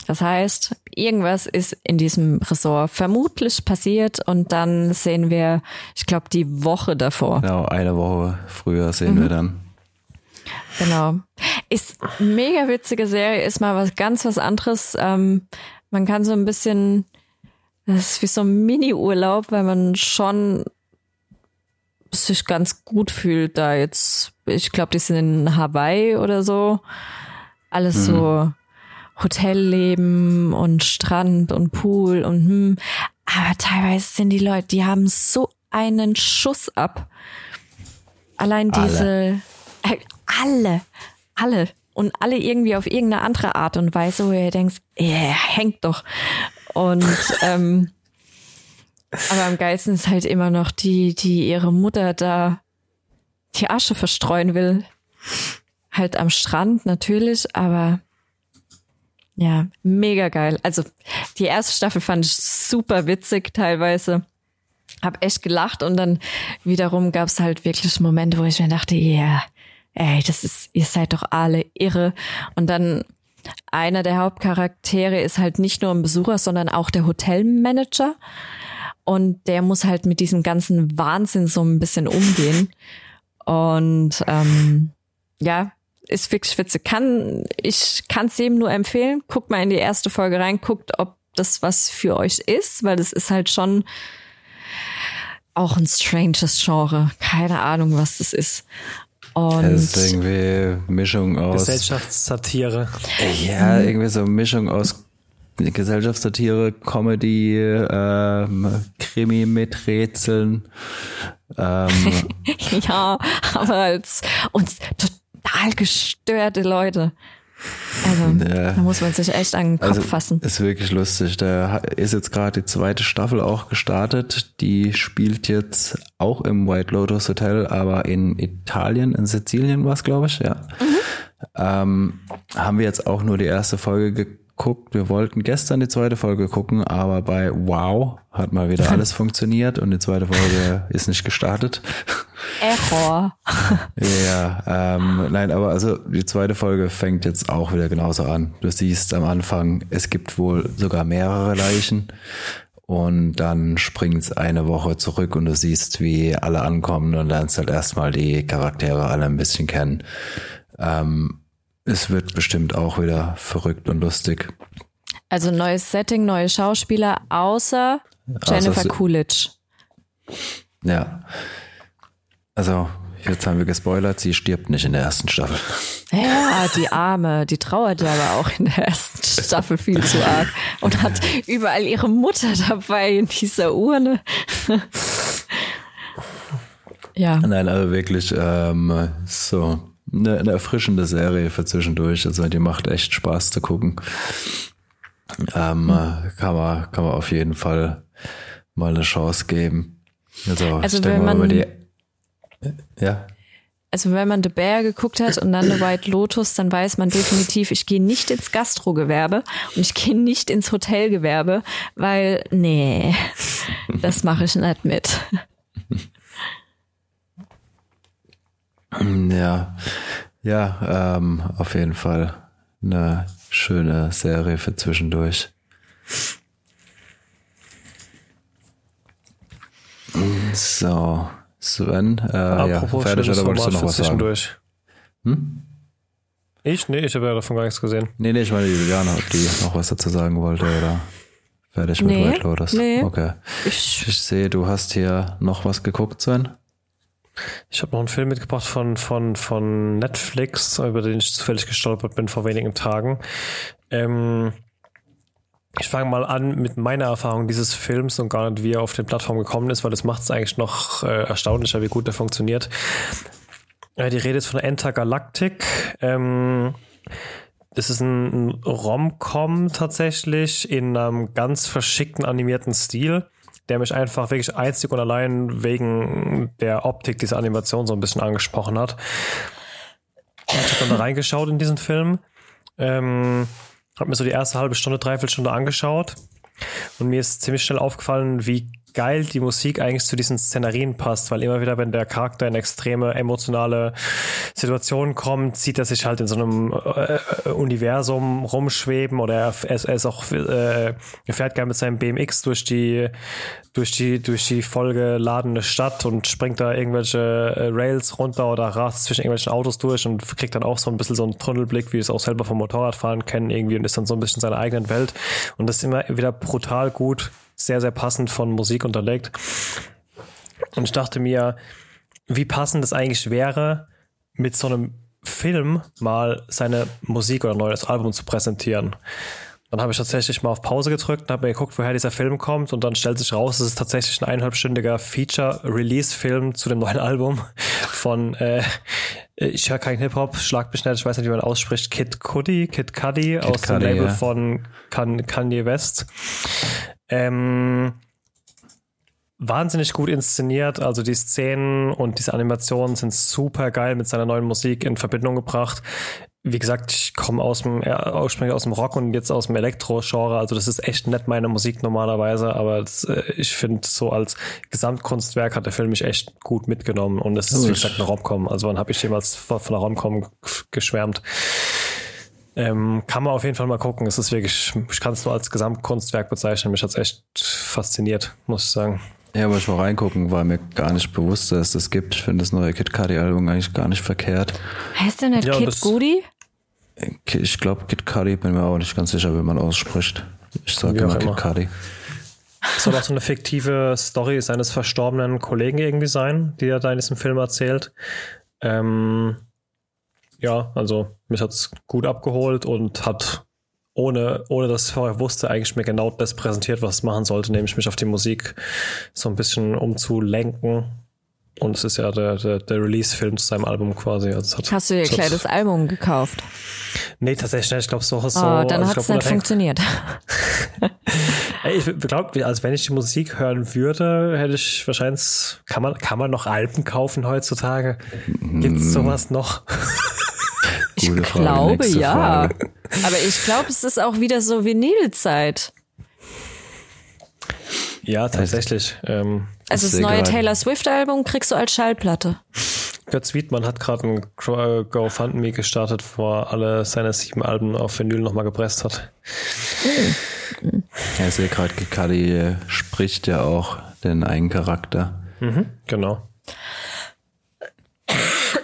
Das heißt, irgendwas ist in diesem Ressort vermutlich passiert und dann sehen wir, ich glaube, die Woche davor. Genau, eine Woche früher sehen mhm. wir dann. Genau. Ist mega witzige Serie, ist mal was ganz was anderes. Ähm, man kann so ein bisschen, das ist wie so ein Mini-Urlaub, weil man schon sich ganz gut fühlt da jetzt. Ich glaube, die sind in Hawaii oder so. Alles mhm. so Hotelleben und Strand und Pool und hm. Aber teilweise sind die Leute, die haben so einen Schuss ab. Allein diese, alle, äh, alle, alle und alle irgendwie auf irgendeine andere Art und Weise, wo ihr denkt, yeah, hängt doch. Und ähm, aber am geilsten ist halt immer noch die, die ihre Mutter da die Asche verstreuen will. Halt am Strand natürlich, aber Ja, mega geil. Also die erste Staffel fand ich super witzig teilweise. Hab echt gelacht und dann wiederum gab es halt wirklich Momente, wo ich mir dachte, ja, yeah, ey, das ist, ihr seid doch alle irre. Und dann einer der Hauptcharaktere ist halt nicht nur ein Besucher, sondern auch der Hotelmanager. Und der muss halt mit diesem ganzen Wahnsinn so ein bisschen umgehen. Und ähm, ja, ist wirklich witzig. Kann, ich kann es jedem nur empfehlen. Guckt mal in die erste Folge rein, guckt, ob das was für euch ist, weil das ist halt schon auch ein stranges Genre. Keine Ahnung, was das ist. Und das ist irgendwie Mischung aus. Gesellschaftssatire. Ja, irgendwie so Mischung aus Gesellschaftssatire, Comedy, ähm, Krimi mit Rätseln. Ähm, ja, aber als und total gestörte Leute. Also, ja. da muss man sich echt an den Kopf also, fassen. Ist wirklich lustig. Da ist jetzt gerade die zweite Staffel auch gestartet. Die spielt jetzt auch im White Lotus Hotel, aber in Italien, in Sizilien war es, glaube ich, ja. Mhm. Ähm, haben wir jetzt auch nur die erste Folge geguckt. Wir wollten gestern die zweite Folge gucken, aber bei Wow hat mal wieder alles funktioniert und die zweite Folge ist nicht gestartet. Error. ja, ähm, nein, aber also die zweite Folge fängt jetzt auch wieder genauso an. Du siehst am Anfang, es gibt wohl sogar mehrere Leichen und dann springt es eine Woche zurück und du siehst, wie alle ankommen und lernst halt erstmal die Charaktere alle ein bisschen kennen. Ähm, es wird bestimmt auch wieder verrückt und lustig. Also neues Setting, neue Schauspieler, außer Jennifer außer Coolidge. Ja. Also, jetzt haben wir gespoilert, sie stirbt nicht in der ersten Staffel. Ja, die Arme, die trauert ja aber auch in der ersten Staffel viel zu arg und hat überall ihre Mutter dabei in dieser Urne. ja. Nein, also wirklich ähm, so eine, eine erfrischende Serie für zwischendurch. Also die macht echt Spaß zu gucken. Ähm, hm. kann, man, kann man auf jeden Fall mal eine Chance geben. Also, also wenn man, die, ja. Also wenn man The Bear geguckt hat und dann The White Lotus, dann weiß man definitiv, ich gehe nicht ins Gastrogewerbe und ich gehe nicht ins Hotelgewerbe, weil nee, das mache ich nicht mit. Ja, ja, ähm, auf jeden Fall eine schöne Serie für zwischendurch. So, Sven, äh, Apropos ja, fertig oder wolltest du noch was sagen? Hm? Ich? Nee, ich habe ja davon gar nichts gesehen. Nee, nee, ich meine Juliana, ob die noch was dazu sagen wollte oder fertig mit nee, White Lotus. Nee. Okay. Ich, ich sehe, du hast hier noch was geguckt, Sven. Ich habe noch einen Film mitgebracht von, von, von Netflix, über den ich zufällig gestolpert bin vor wenigen Tagen. Ähm, ich fange mal an mit meiner Erfahrung dieses Films und gar nicht, wie er auf den Plattformen gekommen ist, weil das macht es eigentlich noch äh, erstaunlicher, wie gut er funktioniert. Äh, die Rede ist von Enter Galactic. Ähm, das ist ein, ein Rom-Com tatsächlich in einem ganz verschickten animierten Stil der mich einfach wirklich einzig und allein wegen der Optik dieser Animation so ein bisschen angesprochen hat. Ich habe dann da reingeschaut in diesen Film, ähm, habe mir so die erste halbe Stunde, dreiviertel Stunde angeschaut und mir ist ziemlich schnell aufgefallen, wie geil die Musik eigentlich zu diesen Szenarien passt, weil immer wieder, wenn der Charakter in extreme emotionale Situationen kommt, sieht er sich halt in so einem äh, Universum rumschweben oder er, er ist auch, äh, er fährt gerne mit seinem BMX durch die durch die durch die vollgeladene Stadt und springt da irgendwelche äh, Rails runter oder rast zwischen irgendwelchen Autos durch und kriegt dann auch so ein bisschen so einen Tunnelblick, wie es auch selber vom Motorradfahren kennen irgendwie und ist dann so ein bisschen in seiner eigenen Welt. Und das ist immer wieder brutal gut sehr, sehr passend von Musik unterlegt. Und ich dachte mir, wie passend es eigentlich wäre, mit so einem Film mal seine Musik oder neues Album zu präsentieren. Dann habe ich tatsächlich mal auf Pause gedrückt und habe mir geguckt, woher dieser Film kommt und dann stellt sich raus, es ist tatsächlich ein eineinhalbstündiger Feature-Release-Film zu dem neuen Album von äh, ich höre keinen Hip-Hop, schlag mich schnell, ich weiß nicht, wie man ausspricht, Kid Cudi, Kid Cudi aus Cudi, dem Label ja. von Kanye West. Ähm, wahnsinnig gut inszeniert. Also die Szenen und diese Animationen sind super geil mit seiner neuen Musik in Verbindung gebracht. wie gesagt, ich komme aus dem ursprünglich aus dem Rock und jetzt aus dem Elektro-Genre. Also das ist echt nicht meine Musik normalerweise, aber das, äh, ich finde so als Gesamtkunstwerk hat der Film mich echt gut mitgenommen und es ist wie gesagt eine Romcom. Also wann habe ich jemals von einer Romcom geschwärmt? Ähm, kann man auf jeden Fall mal gucken. Es ist wirklich, ich kann es nur als Gesamtkunstwerk bezeichnen. Mich hat es echt fasziniert, muss ich sagen. Ja, aber ich mal reingucken, weil mir gar nicht bewusst, dass es das gibt. Ich finde das neue Kid Cudi Album eigentlich gar nicht verkehrt. Heißt der nicht ja, Kid Cudi? Ich glaube Kid Cudi, bin mir auch nicht ganz sicher, wie man ausspricht. Ich sage immer Kid Cudi. Soll auch so eine fiktive Story seines verstorbenen Kollegen irgendwie sein, die er da in diesem Film erzählt. Ähm, ja, also mich hat es gut abgeholt und hat ohne, ohne dass ich vorher wusste, eigentlich mir genau das präsentiert, was es machen sollte, nämlich mich auf die Musik so ein bisschen umzulenken. Und es ist ja der, der, der Release-Film zu seinem Album quasi. Also hat, Hast du dir gleich das Album gekauft? Nee, tatsächlich nicht. Ich glaube, so, so. Oh, dann hat es nicht funktioniert. ich glaube, als wenn ich die Musik hören würde, hätte ich wahrscheinlich, kann man, kann man noch Alben kaufen heutzutage? Gibt es sowas noch? ich glaube, ja. Frage. Aber ich glaube, es ist auch wieder so Vinylzeit. Ja, tatsächlich. Ähm, also das neue Taylor Swift-Album kriegst du als Schallplatte. Götz Wiedmann hat gerade ein GoFundMe gestartet, wo er alle seine sieben Alben auf Vinyl nochmal gepresst hat. Mhm. Ja, ich sehe gerade, Kikadi spricht ja auch den eigenen Charakter. Mhm, genau.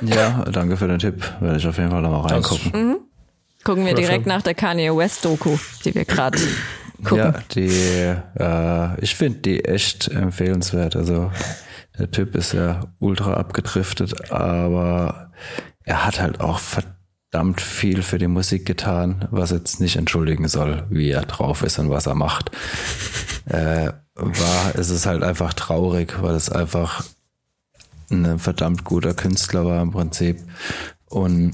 Ja, danke für den Tipp. Werde ich auf jeden Fall nochmal reingucken. Mhm. Gucken wir direkt nach der Kanye West Doku, die wir gerade gucken. Ja, die, äh, ich finde die echt empfehlenswert. Also der Typ ist ja ultra abgedriftet, aber er hat halt auch verdammt viel für die Musik getan, was jetzt nicht entschuldigen soll, wie er drauf ist und was er macht. Äh, war, es ist halt einfach traurig, weil es einfach ein verdammt guter Künstler war im Prinzip. Und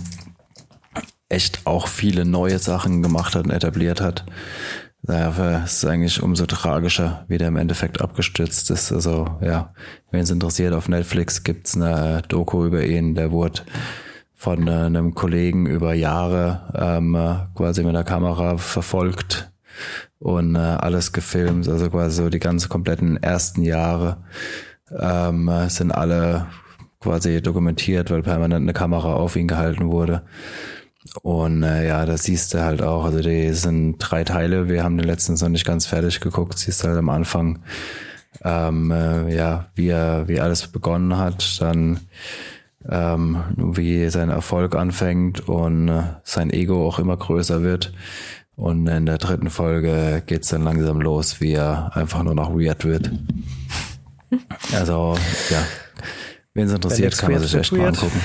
echt auch viele neue Sachen gemacht hat und etabliert hat. Daher ist eigentlich umso tragischer, wie der im Endeffekt abgestürzt ist. Also ja, wenn es interessiert, auf Netflix gibt's eine Doku über ihn, der wurde von einem Kollegen über Jahre ähm, quasi mit der Kamera verfolgt und äh, alles gefilmt. Also quasi so die ganz kompletten ersten Jahre ähm, sind alle quasi dokumentiert, weil permanent eine Kamera auf ihn gehalten wurde. Und äh, ja, das siehst du halt auch. Also die sind drei Teile. Wir haben den letzten noch nicht ganz fertig geguckt. Siehst halt am Anfang, ähm, äh, ja, wie er, wie alles begonnen hat, dann ähm, wie sein Erfolg anfängt und äh, sein Ego auch immer größer wird. Und in der dritten Folge geht's dann langsam los, wie er einfach nur noch weird wird. Also, ja. Wen es interessiert, kann man sich echt mal angucken.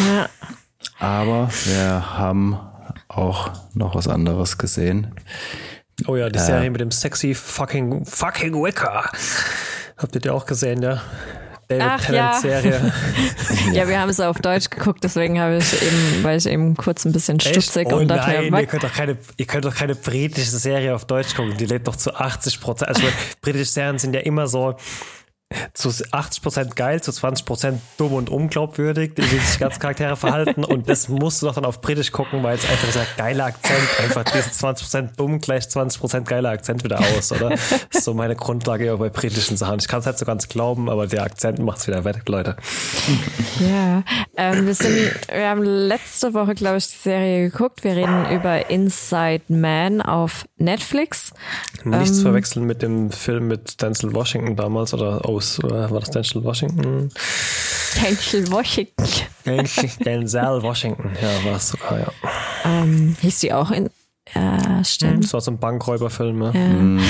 Ja. Aber wir haben auch noch was anderes gesehen. Oh ja, die äh, Serie mit dem sexy fucking fucking Wicker. Habt ihr die auch gesehen, ja? David Ach, Tennant ja. Serie. ja, wir haben es auf Deutsch geguckt, deswegen habe ich eben, weil ich eben kurz ein bisschen stutzig oh und dachte, nein, ihr könnt, doch keine, ihr könnt doch keine britische Serie auf Deutsch gucken, die lebt doch zu 80 Prozent. Also britische Serien sind ja immer so, zu 80% geil, zu 20% dumm und unglaubwürdig, wie sich ganz Charaktere verhalten. Und das musst du doch dann auf Britisch gucken, weil es einfach dieser geile Akzent, einfach diese 20% dumm gleich 20% geiler Akzent wieder aus, oder? Das ist so meine Grundlage ja bei britischen Sachen. Ich kann es halt so ganz glauben, aber der Akzent macht es wieder weg, Leute. Ja, ähm, wir, sind, wir haben letzte Woche, glaube ich, die Serie geguckt. Wir reden über Inside Man auf Netflix. Nichts ähm, verwechseln mit dem Film mit Denzel Washington damals oder aus aus, oder war das Denzel Washington? Denzel Washington. Denzel Washington, ja, war es sogar, ja. Ähm, hieß die auch in, ja, stimmt. Das war so ein Bankräuberfilm, ja. ja. Mhm.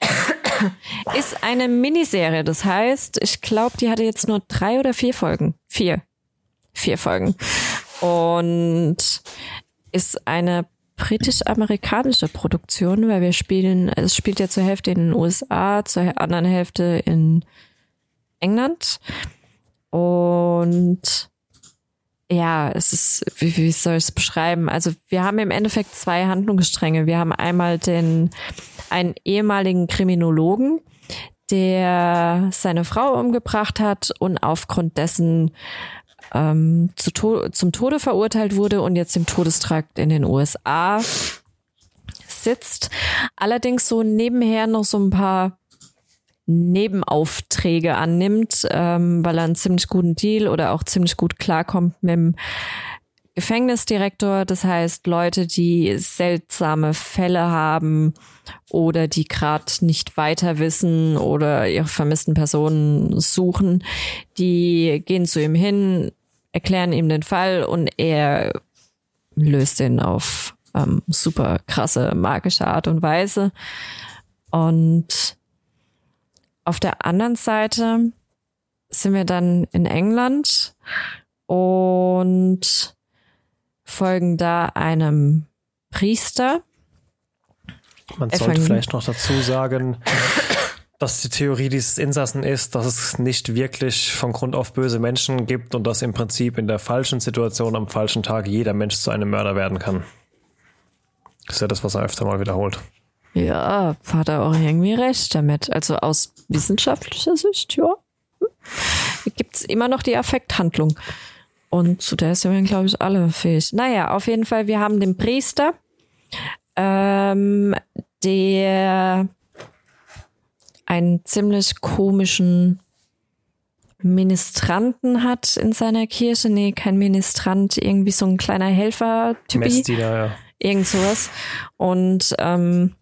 Ist eine Miniserie, das heißt, ich glaube, die hatte jetzt nur drei oder vier Folgen. Vier. Vier Folgen. Und ist eine britisch-amerikanische Produktion, weil wir spielen, es spielt ja zur Hälfte in den USA, zur anderen Hälfte in England. Und ja, es ist, wie, wie soll ich es beschreiben? Also wir haben im Endeffekt zwei Handlungsstränge. Wir haben einmal den, einen ehemaligen Kriminologen, der seine Frau umgebracht hat und aufgrund dessen ähm, zu to zum Tode verurteilt wurde und jetzt im Todestrakt in den USA sitzt. Allerdings so nebenher noch so ein paar Nebenaufträge annimmt, ähm, weil er einen ziemlich guten Deal oder auch ziemlich gut klarkommt mit dem Gefängnisdirektor. Das heißt, Leute, die seltsame Fälle haben oder die gerade nicht weiter wissen oder ihre vermissten Personen suchen, die gehen zu ihm hin, erklären ihm den Fall und er löst ihn auf ähm, super krasse magische Art und Weise. Und auf der anderen Seite sind wir dann in England und folgen da einem Priester. Man sollte vielleicht noch dazu sagen, dass die Theorie dieses Insassen ist, dass es nicht wirklich von Grund auf böse Menschen gibt und dass im Prinzip in der falschen Situation am falschen Tag jeder Mensch zu einem Mörder werden kann. Das ist ja das, was er öfter mal wiederholt. Ja, hat er auch irgendwie recht damit. Also aus wissenschaftlicher Sicht, ja, gibt's immer noch die Affekthandlung. Und zu der sind wir, glaube ich, alle fähig. Naja, auf jeden Fall, wir haben den Priester, ähm, der einen ziemlich komischen Ministranten hat in seiner Kirche. Nee, kein Ministrant, irgendwie so ein kleiner Helfer-Typi. Messdiener, ja. Irgend sowas. Und ähm,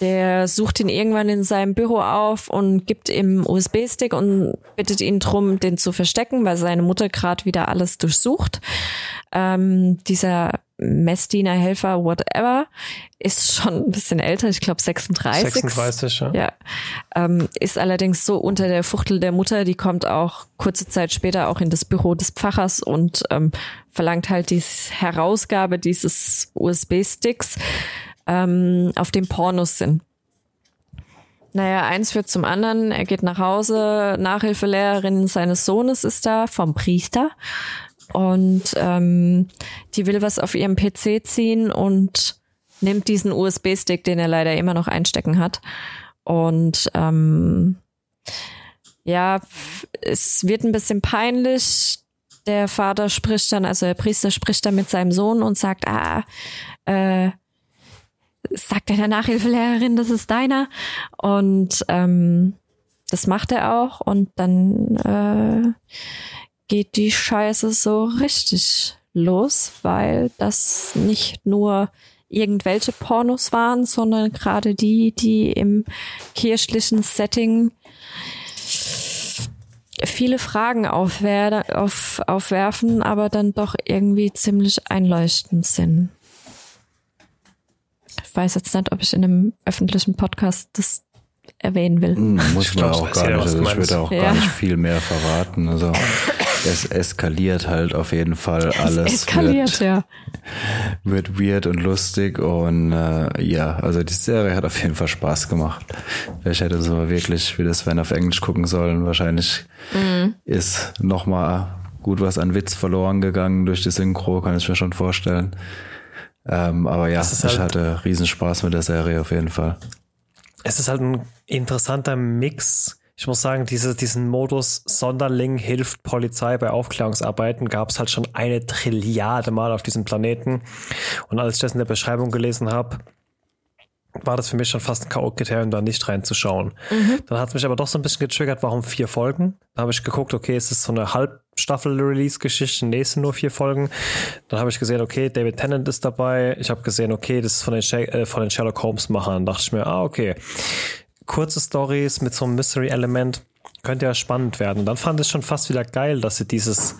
der sucht ihn irgendwann in seinem Büro auf und gibt ihm USB-Stick und bittet ihn drum, den zu verstecken, weil seine Mutter gerade wieder alles durchsucht. Ähm, dieser Messdiener, Helfer, whatever, ist schon ein bisschen älter, ich glaube 36. 36, ja. ja. Ähm, ist allerdings so unter der Fuchtel der Mutter, die kommt auch kurze Zeit später auch in das Büro des Pfarrers und ähm, verlangt halt die Herausgabe dieses USB-Sticks ähm, auf dem Pornos sind. Naja, eins führt zum anderen. Er geht nach Hause. Nachhilfelehrerin seines Sohnes ist da, vom Priester. Und ähm, die will was auf ihrem PC ziehen und nimmt diesen USB-Stick, den er leider immer noch einstecken hat. Und ähm, ja, es wird ein bisschen peinlich. Der Vater spricht dann, also der Priester spricht dann mit seinem Sohn und sagt, ah, äh, sagt deiner Nachhilfelehrerin, das ist deiner. Und ähm, das macht er auch. Und dann äh, geht die Scheiße so richtig los, weil das nicht nur irgendwelche Pornos waren, sondern gerade die, die im kirchlichen Setting viele Fragen aufwer auf, aufwerfen, aber dann doch irgendwie ziemlich einleuchtend sind weiß jetzt nicht, ob ich in einem öffentlichen Podcast das erwähnen will. Hm, muss man auch gar nicht. Also ich würde auch ja. gar nicht viel mehr verraten. Also es eskaliert halt auf jeden Fall alles. Es eskaliert, wird, ja. Wird weird und lustig und äh, ja, also die Serie hat auf jeden Fall Spaß gemacht. Ich hätte so wirklich, wie das wenn auf Englisch gucken sollen. Wahrscheinlich mhm. ist nochmal gut was an Witz verloren gegangen durch die Synchro, kann ich mir schon vorstellen. Ähm, aber ja, ich halt, hatte Riesenspaß mit der Serie auf jeden Fall. Es ist halt ein interessanter Mix. Ich muss sagen, diese, diesen Modus Sonderling hilft Polizei bei Aufklärungsarbeiten gab es halt schon eine Trilliarde Mal auf diesem Planeten. Und als ich das in der Beschreibung gelesen habe, war das für mich schon fast ein K.O.-Kriterium, da nicht reinzuschauen. Mhm. Dann hat es mich aber doch so ein bisschen getriggert, warum vier Folgen. Da habe ich geguckt, okay, es ist so eine Halbstaffel-Release-Geschichte, nächste nur vier Folgen. Dann habe ich gesehen, okay, David Tennant ist dabei. Ich habe gesehen, okay, das ist von den, äh, von den Sherlock Holmes-Machern. dachte ich mir, ah, okay. Kurze Stories mit so einem Mystery-Element könnte ja spannend werden. Dann fand ich schon fast wieder geil, dass sie dieses,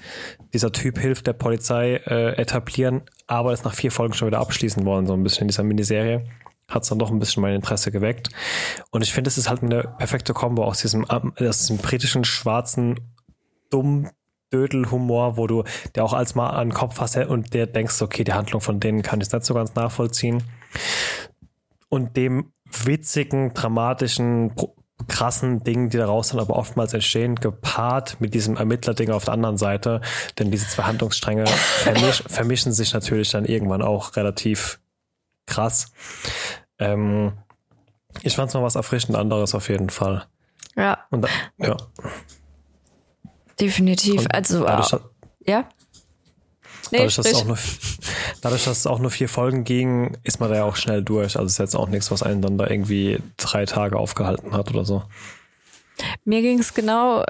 dieser Typ hilft der Polizei äh, etablieren, aber es nach vier Folgen schon wieder abschließen wollen, so ein bisschen in dieser Miniserie hat es dann doch ein bisschen mein Interesse geweckt. Und ich finde, es ist halt eine perfekte Kombo aus diesem, aus diesem britischen, schwarzen, dumm Dödel-Humor, wo du der auch als mal an den Kopf hast und der denkst, okay, die Handlung von denen kann ich nicht so ganz nachvollziehen. Und dem witzigen, dramatischen, krassen Dingen, die daraus dann aber oftmals entstehen, gepaart mit diesem Ermittler-Ding auf der anderen Seite. Denn diese zwei Handlungsstränge vermisch, vermischen sich natürlich dann irgendwann auch relativ krass. Ähm, ich fand es mal was erfrischend anderes auf jeden Fall. Ja. Und, ja. Definitiv. Und also dadurch, Ja? Nee, dadurch, dass es auch nur, dadurch, dass es auch nur vier Folgen ging, ist man da ja auch schnell durch. Also ist jetzt auch nichts, was einen dann da irgendwie drei Tage aufgehalten hat oder so. Mir ging es genau,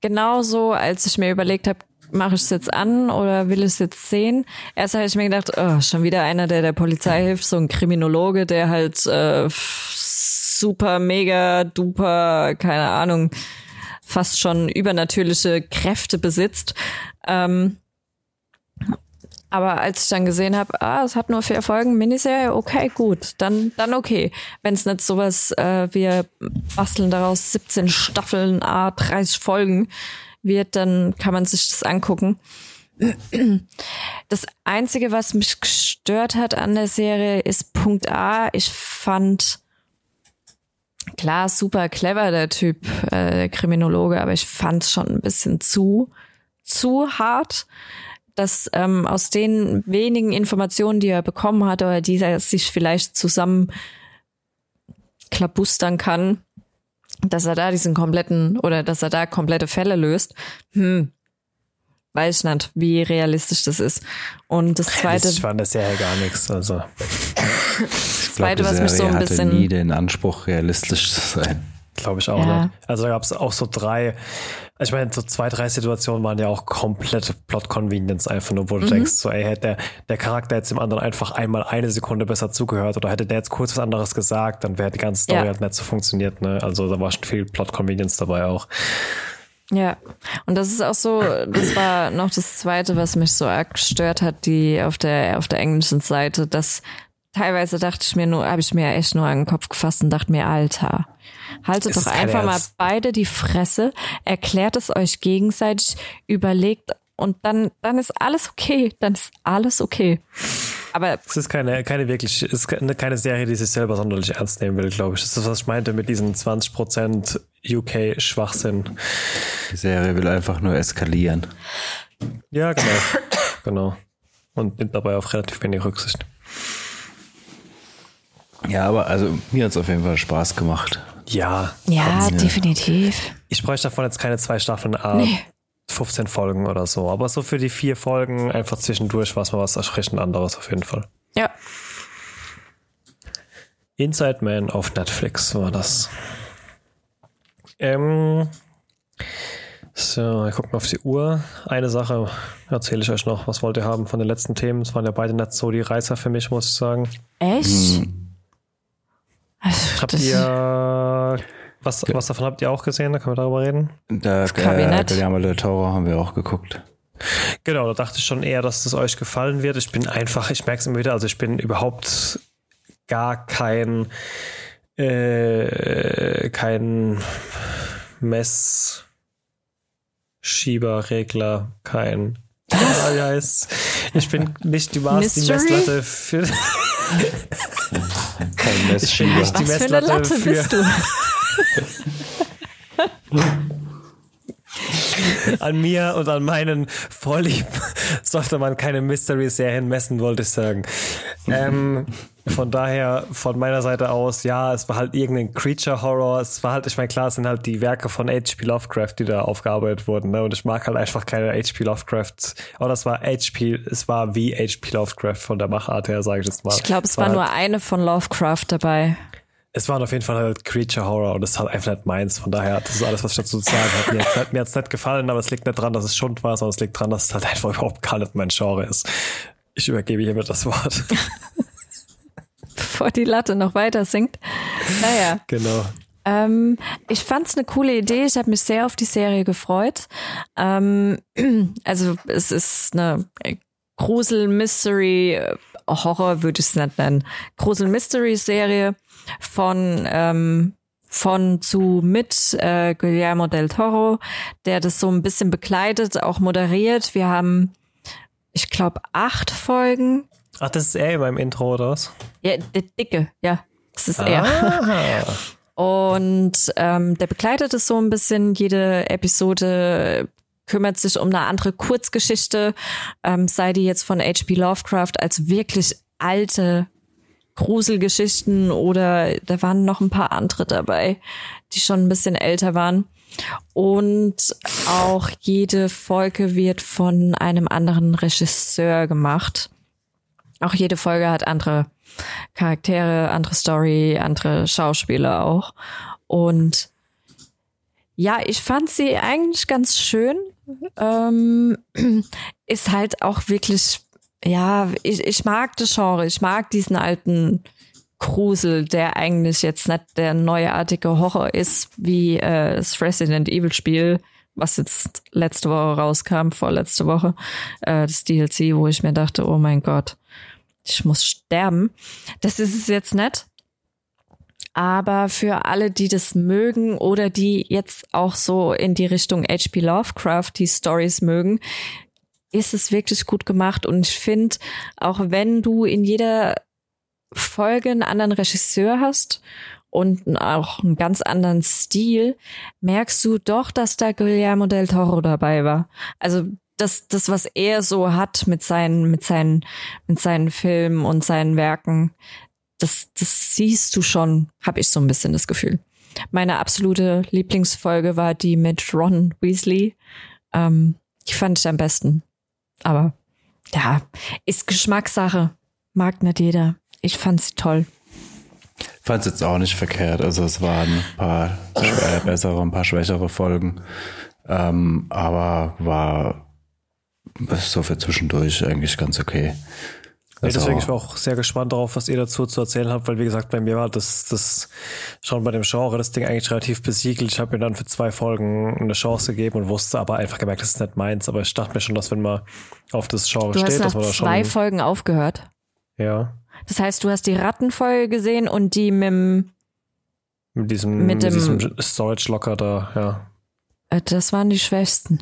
genau so, als ich mir überlegt habe, mache ich es jetzt an oder will ich es jetzt sehen? Erst habe ich mir gedacht, oh, schon wieder einer, der der Polizei hilft, so ein Kriminologe, der halt äh, super, mega, duper, keine Ahnung, fast schon übernatürliche Kräfte besitzt. Ähm, aber als ich dann gesehen habe, ah, es hat nur vier Folgen, Miniserie, okay, gut, dann, dann okay. Wenn es nicht sowas, äh, wir basteln daraus 17 Staffeln, ah, 30 Folgen wird, dann kann man sich das angucken. Das Einzige, was mich gestört hat an der Serie, ist Punkt A. Ich fand, klar, super clever, der Typ, äh, der Kriminologe, aber ich fand es schon ein bisschen zu, zu hart dass ähm, aus den wenigen Informationen, die er bekommen hat oder die er sich vielleicht zusammen klabustern kann, dass er da diesen kompletten oder dass er da komplette Fälle löst. Hm, weiß nicht, wie realistisch das ist. Und das zweite. Ich fand das ja gar nichts. Also. das zweite, was mich so ein bisschen. nie den Anspruch, realistisch zu sein. Glaube ich auch ja. nicht. Also da gab es auch so drei, ich meine, so zwei, drei Situationen waren ja auch komplette Plot-Convenience einfach nur, wo du mhm. denkst, so, ey, hätte der, der Charakter jetzt dem anderen einfach einmal eine Sekunde besser zugehört oder hätte der jetzt kurz was anderes gesagt, dann wäre die ganze Story ja. halt nicht so funktioniert, ne? Also da war schon viel Plot-Convenience dabei auch. Ja, und das ist auch so, das war noch das zweite, was mich so arg gestört hat, die auf der, auf der englischen Seite, dass teilweise dachte ich mir nur, habe ich mir echt nur an den Kopf gefasst und dachte mir, Alter, haltet doch einfach mal beide die Fresse, erklärt es euch gegenseitig, überlegt und dann, dann ist alles okay, dann ist alles okay. Aber es ist keine, keine wirklich, es ist keine Serie, die sich selber sonderlich ernst nehmen will, glaube ich. Das ist, was ich meinte mit diesen 20% UK Schwachsinn. Die Serie will einfach nur eskalieren. Ja, genau. genau. Und nimmt dabei auf relativ wenig Rücksicht. Ja, aber also mir hat es auf jeden Fall Spaß gemacht. Ja. Ja, definitiv. Ich bräuchte davon jetzt keine zwei Staffeln, äh, nee. 15 Folgen oder so. Aber so für die vier Folgen einfach zwischendurch war es mal was erschreckend anderes auf jeden Fall. Ja. Inside Man auf Netflix war das. Ähm, so, wir gucken auf die Uhr. Eine Sache erzähle ich euch noch. Was wollt ihr haben von den letzten Themen? Es waren ja beide nicht so die Reißer für mich, muss ich sagen. Echt? Hm. Also, habt ihr was, was davon habt ihr auch gesehen? Da können wir darüber reden. Da, das Kabinett. Guillermo del Toro haben wir auch geguckt. Genau, da dachte ich schon eher, dass das euch gefallen wird. Ich bin einfach, ich merke es immer wieder, also ich bin überhaupt gar kein äh, kein Messschieberregler, kein Was? Ich bin nicht die, Maß, die Messlatte für Kein Messschieber. Was für eine Latte für bist du? an mir und an meinen Vorlieben sollte man keine Mystery-Serien messen, wollte ich sagen. Ähm, von daher, von meiner Seite aus, ja, es war halt irgendein Creature-Horror. Es war halt, ich meine, klar, es sind halt die Werke von H.P. Lovecraft, die da aufgearbeitet wurden. Ne? Und ich mag halt einfach keine H.P. Lovecraft. Oder es war H.P., es war wie H.P. Lovecraft von der Machart her, sage ich jetzt mal. Ich glaube, es, war, war halt, nur eine von Lovecraft dabei. Es waren auf jeden Fall halt Creature Horror und das ist halt einfach nicht meins. Von daher, das ist alles, was ich dazu zu sagen habe. Mir hat es nicht, nicht gefallen, aber es liegt nicht dran, dass es Schund war, sondern es liegt dran, dass es halt einfach überhaupt gar nicht mein Genre ist. Ich übergebe hiermit das Wort. Bevor die Latte noch weiter sinkt. Naja. Genau. Ähm, ich fand es eine coole Idee. Ich habe mich sehr auf die Serie gefreut. Ähm, also es ist eine Grusel, Mystery, Horror würde ich es nicht nennen. Grusel, Mystery Serie von ähm, von zu mit äh, Guillermo del Toro, der das so ein bisschen begleitet, auch moderiert. Wir haben, ich glaube, acht Folgen. Ach, das ist er beim Intro, oder was? Ja, der Dicke, ja. Das ist er. Und ähm, der begleitet es so ein bisschen. Jede Episode kümmert sich um eine andere Kurzgeschichte, ähm, sei die jetzt von H.P. Lovecraft als wirklich alte Gruselgeschichten oder da waren noch ein paar andere dabei, die schon ein bisschen älter waren. Und auch jede Folge wird von einem anderen Regisseur gemacht. Auch jede Folge hat andere Charaktere, andere Story, andere Schauspieler auch. Und ja, ich fand sie eigentlich ganz schön. Ähm, ist halt auch wirklich, ja, ich, ich mag das Genre, ich mag diesen alten Grusel, der eigentlich jetzt nicht der neuartige Horror ist, wie äh, das Resident Evil Spiel, was jetzt letzte Woche rauskam, vorletzte Woche, äh, das DLC, wo ich mir dachte, oh mein Gott, ich muss sterben. Das ist es jetzt nicht. Aber für alle, die das mögen oder die jetzt auch so in die Richtung H.P. Lovecraft die Stories mögen, ist es wirklich gut gemacht. Und ich finde, auch wenn du in jeder Folge einen anderen Regisseur hast und auch einen ganz anderen Stil, merkst du doch, dass da Guillermo del Toro dabei war. Also das, das, was er so hat mit seinen, mit seinen, mit seinen Filmen und seinen Werken, das, das siehst du schon, habe ich so ein bisschen das Gefühl. Meine absolute Lieblingsfolge war die mit Ron Weasley. Ähm, die fand ich am besten. Aber ja, ist Geschmackssache. Mag nicht jeder. Ich fand sie toll. Fand es jetzt auch nicht verkehrt. Also es waren ein paar bessere, ein paar schwächere Folgen. Ähm, aber war so für zwischendurch eigentlich ganz okay. Nee, deswegen ich war auch sehr gespannt darauf, was ihr dazu zu erzählen habt, weil wie gesagt, bei mir war das, das schon bei dem Genre das Ding eigentlich relativ besiegelt. Ich habe mir dann für zwei Folgen eine Chance gegeben und wusste aber einfach gemerkt, das ist nicht meins. Aber ich dachte mir schon, dass wenn man auf das Genre du steht, hast nach dass man da schon. zwei Folgen aufgehört. Ja. Das heißt, du hast die Rattenfolge gesehen und die mit dem, Mit diesem, Mit dem- diesem Storage Locker da, ja. äh, das waren die schwächsten.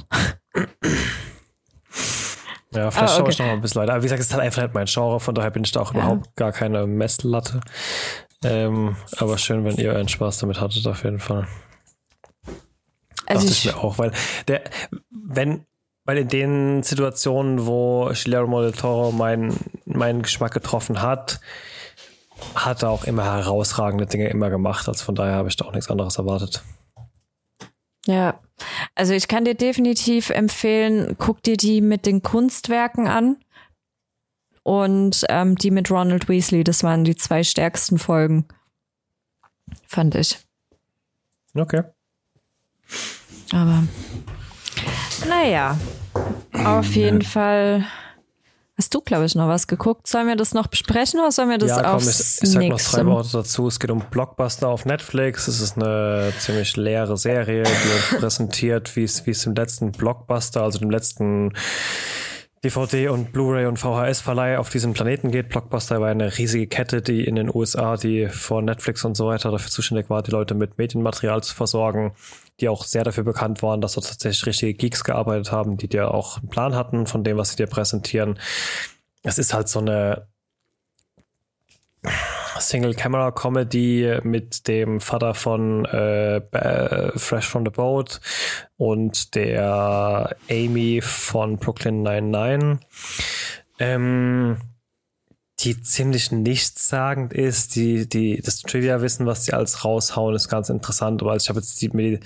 Ja, vielleicht Ah, schaue okay. ich noch mal ein bisschen weiter. Aber wie gesagt, es ist halt einfach nicht mein Genre, von daher bin ich da auch Ja. überhaupt gar keine Messlatte. Ähm, aber schön, wenn ihr euren Spaß damit hattet, auf jeden Fall. Also dachte ich ich, mir auch, weil der, wenn, weil in den Situationen, wo Guillermo del Toro meinen meinen Geschmack getroffen hat, hat er auch immer herausragende Dinge immer gemacht. Also von daher habe ich da auch nichts anderes erwartet. ja. Also ich kann dir definitiv empfehlen, guck dir die mit den Kunstwerken an. Und ähm, die mit Ronald Weasley, das waren die zwei stärksten Folgen. Fand ich. Okay. Aber naja, auf jeden Fall hast du, glaube ich, noch was geguckt. Sollen wir das noch besprechen oder sollen wir das ja, komm, ich, aufs ich sag noch drei Worte dazu. Es geht um Blockbuster auf Netflix. Es ist eine ziemlich leere Serie, die uns präsentiert, wie es wie es im letzten Blockbuster, also dem letzten DVD und Blu-ray und VHS-Verleih auf diesem Planeten geht. Blockbuster war eine riesige Kette, die in den USA, die vor Netflix und so weiter dafür zuständig war, die Leute mit Medienmaterial zu versorgen, die auch sehr dafür bekannt waren, dass dort tatsächlich richtige Geeks gearbeitet haben, die dir auch einen Plan hatten von dem, was sie dir präsentieren. Es ist halt so eine Single-Camera-Comedy mit dem Vater von äh, Ba- Fresh from the Boat und der Amy von Brooklyn 99. Ähm, die ziemlich nichtssagend ist, die, die, das Trivia-Wissen, was die alles raushauen, ist ganz interessant, aber ich habe jetzt die,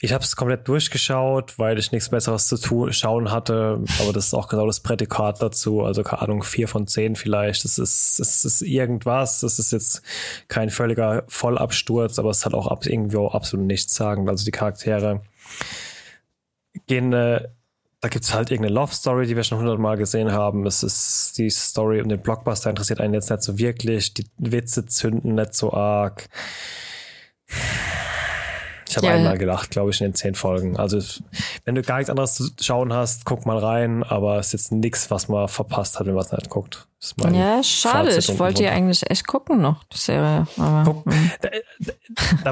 ich habe es komplett durchgeschaut, weil ich nichts Besseres zu tun, schauen hatte, aber das ist auch genau das Prädikat dazu, also keine Ahnung, vier von zehn vielleicht, das ist, das ist irgendwas, das ist jetzt kein völliger Vollabsturz, aber es hat auch ab, irgendwo absolut nichtssagend, also die Charaktere gehen, äh, da gibt's halt irgendeine Love Story, die wir schon hundertmal gesehen haben. Es ist die Story um den Blockbuster interessiert einen jetzt nicht so wirklich. Die Witze zünden nicht so arg. Ich habe Ja. einmal gelacht, glaube ich, in den zehn Folgen. Also wenn du gar nichts anderes zu schauen hast, guck mal rein, aber es ist jetzt nichts, was man verpasst hat, wenn man es nicht guckt. Ja, schade. Fazit Ich wollte ja eigentlich echt gucken noch, die Serie. Aber, Guck, hm.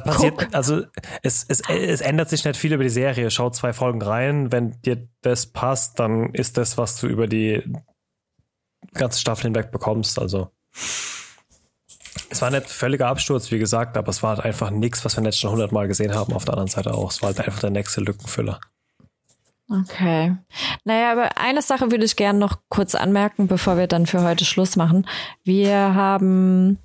Da, passiert, Guck. also es, es, es ändert sich nicht viel über die Serie. Schau zwei Folgen rein. Wenn dir das passt, dann ist das, was du über die ganze Staffel hinweg bekommst. Also es war nicht völliger Absturz, wie gesagt, aber es war halt einfach nichts, was wir jetzt schon hundertmal gesehen haben. Auf der anderen Seite auch. Es war halt einfach der nächste Lückenfüller. Okay. Naja, aber eine Sache würde ich gerne noch kurz anmerken, bevor wir dann für heute Schluss machen. Wir haben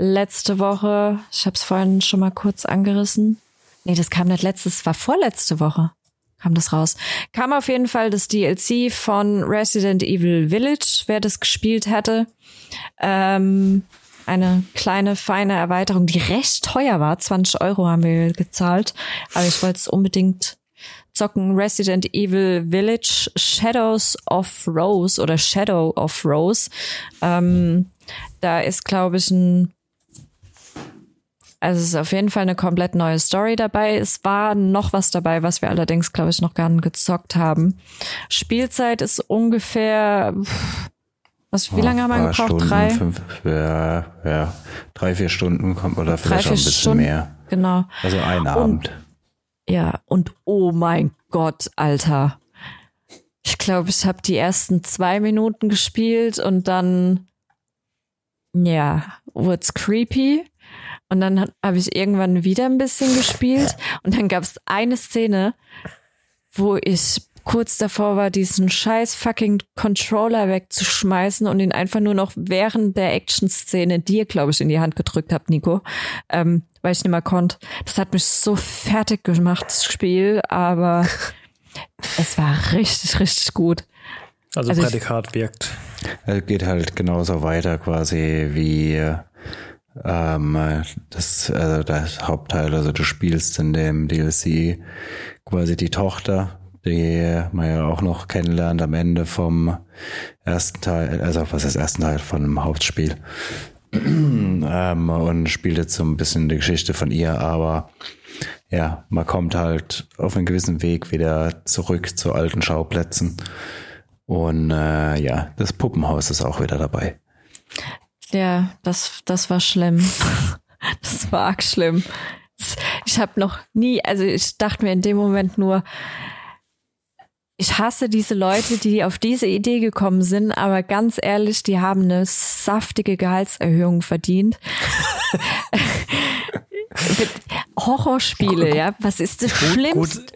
letzte Woche, ich habe es vorhin schon mal kurz angerissen, Nee, das kam nicht letztes, war vorletzte Woche. Kam das raus. Kam auf jeden Fall das DLC von Resident Evil Village, wer das gespielt hätte. Ähm, eine kleine, feine Erweiterung, die recht teuer war. 20 Euro haben wir gezahlt. Aber ich wollte es unbedingt zocken. Resident Evil Village Shadows of Rose oder Shadow of Rose. Ähm, da ist, glaube ich, ein also es ist auf jeden Fall eine komplett neue Story dabei. Es war noch was dabei, was wir allerdings, glaube ich, noch gar nicht gezockt haben. Spielzeit ist ungefähr, was, wie lange haben wir gebraucht? Stunden, Drei? Fünf, ja, ja, drei, vier Stunden kommt oder Drei, vielleicht auch ein bisschen Stunden. mehr. Genau. Also ein Abend. Ja, und oh mein Gott, Alter. Ich glaube, ich habe die ersten zwei Minuten gespielt und dann, ja, wurd's creepy. Und dann habe ich irgendwann wieder ein bisschen gespielt und dann gab es eine Szene, wo ich kurz davor war, diesen scheiß fucking Controller wegzuschmeißen und ihn einfach nur noch während der Action-Szene dir, glaube ich, in die Hand gedrückt habe, Nico, ähm, weil ich nicht mehr konnte. Das hat mich so fertig gemacht, das Spiel, aber es war richtig, richtig gut. Also, Also ich- Prädikat wirkt. Es geht halt genauso weiter quasi wie ähm, das, also das Hauptteil, also du spielst in dem DLC quasi die Tochter, die man ja auch noch kennenlernt am Ende vom ersten Teil, also was ist ersten Teil von dem Hauptspiel. ähm, und spielt jetzt so ein bisschen die Geschichte von ihr, aber ja, man kommt halt auf einen gewissen Weg wieder zurück zu alten Schauplätzen. Und äh, ja, das Puppenhaus ist auch wieder dabei. Ja, das, das war schlimm. Das war arg schlimm. Ich habe noch nie, also ich dachte mir in dem Moment nur, ich hasse diese Leute, die auf diese Idee gekommen sind, aber ganz ehrlich, die haben eine saftige Gehaltserhöhung verdient. Horrorspiele, ja, was ist das Schlimmste?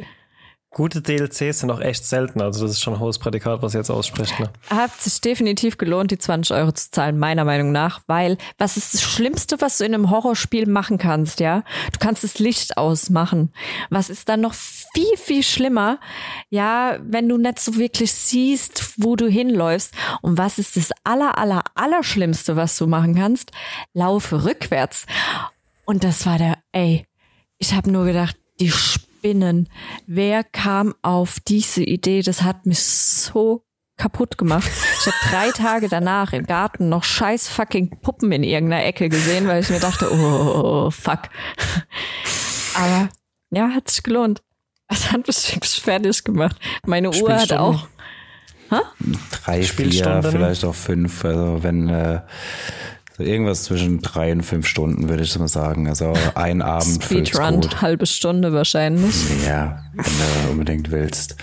Gut, gute DLCs sind auch echt selten. Also, das ist schon ein hohes Prädikat, was ihr jetzt ausspricht. Ne? hat sich definitiv gelohnt, die 20 Euro zu zahlen, meiner Meinung nach, weil was ist das Schlimmste, was du in einem Horrorspiel machen kannst, ja? Du kannst das Licht ausmachen. Was ist dann noch viel, viel schlimmer, ja, wenn du nicht so wirklich siehst, wo du hinläufst. Und was ist das aller, aller, aller Schlimmste, was du machen kannst? Laufe rückwärts. Und das war der, ey, ich habe nur gedacht, die Spinnen. Wer kam auf diese Idee? Das hat mich so kaputt gemacht. Ich habe drei Tage danach im Garten noch scheiß fucking Puppen in irgendeiner Ecke gesehen, weil ich mir dachte, oh, fuck. Aber ja, hat sich gelohnt. Es hat mich fertig gemacht. Meine Uhr hat auch, drei, vier, vielleicht auch fünf. Also wenn äh, so irgendwas zwischen drei und fünf Stunden würde ich mal sagen. Also ein Abend Speedrun, halbe Stunde wahrscheinlich. Ja, wenn du unbedingt willst.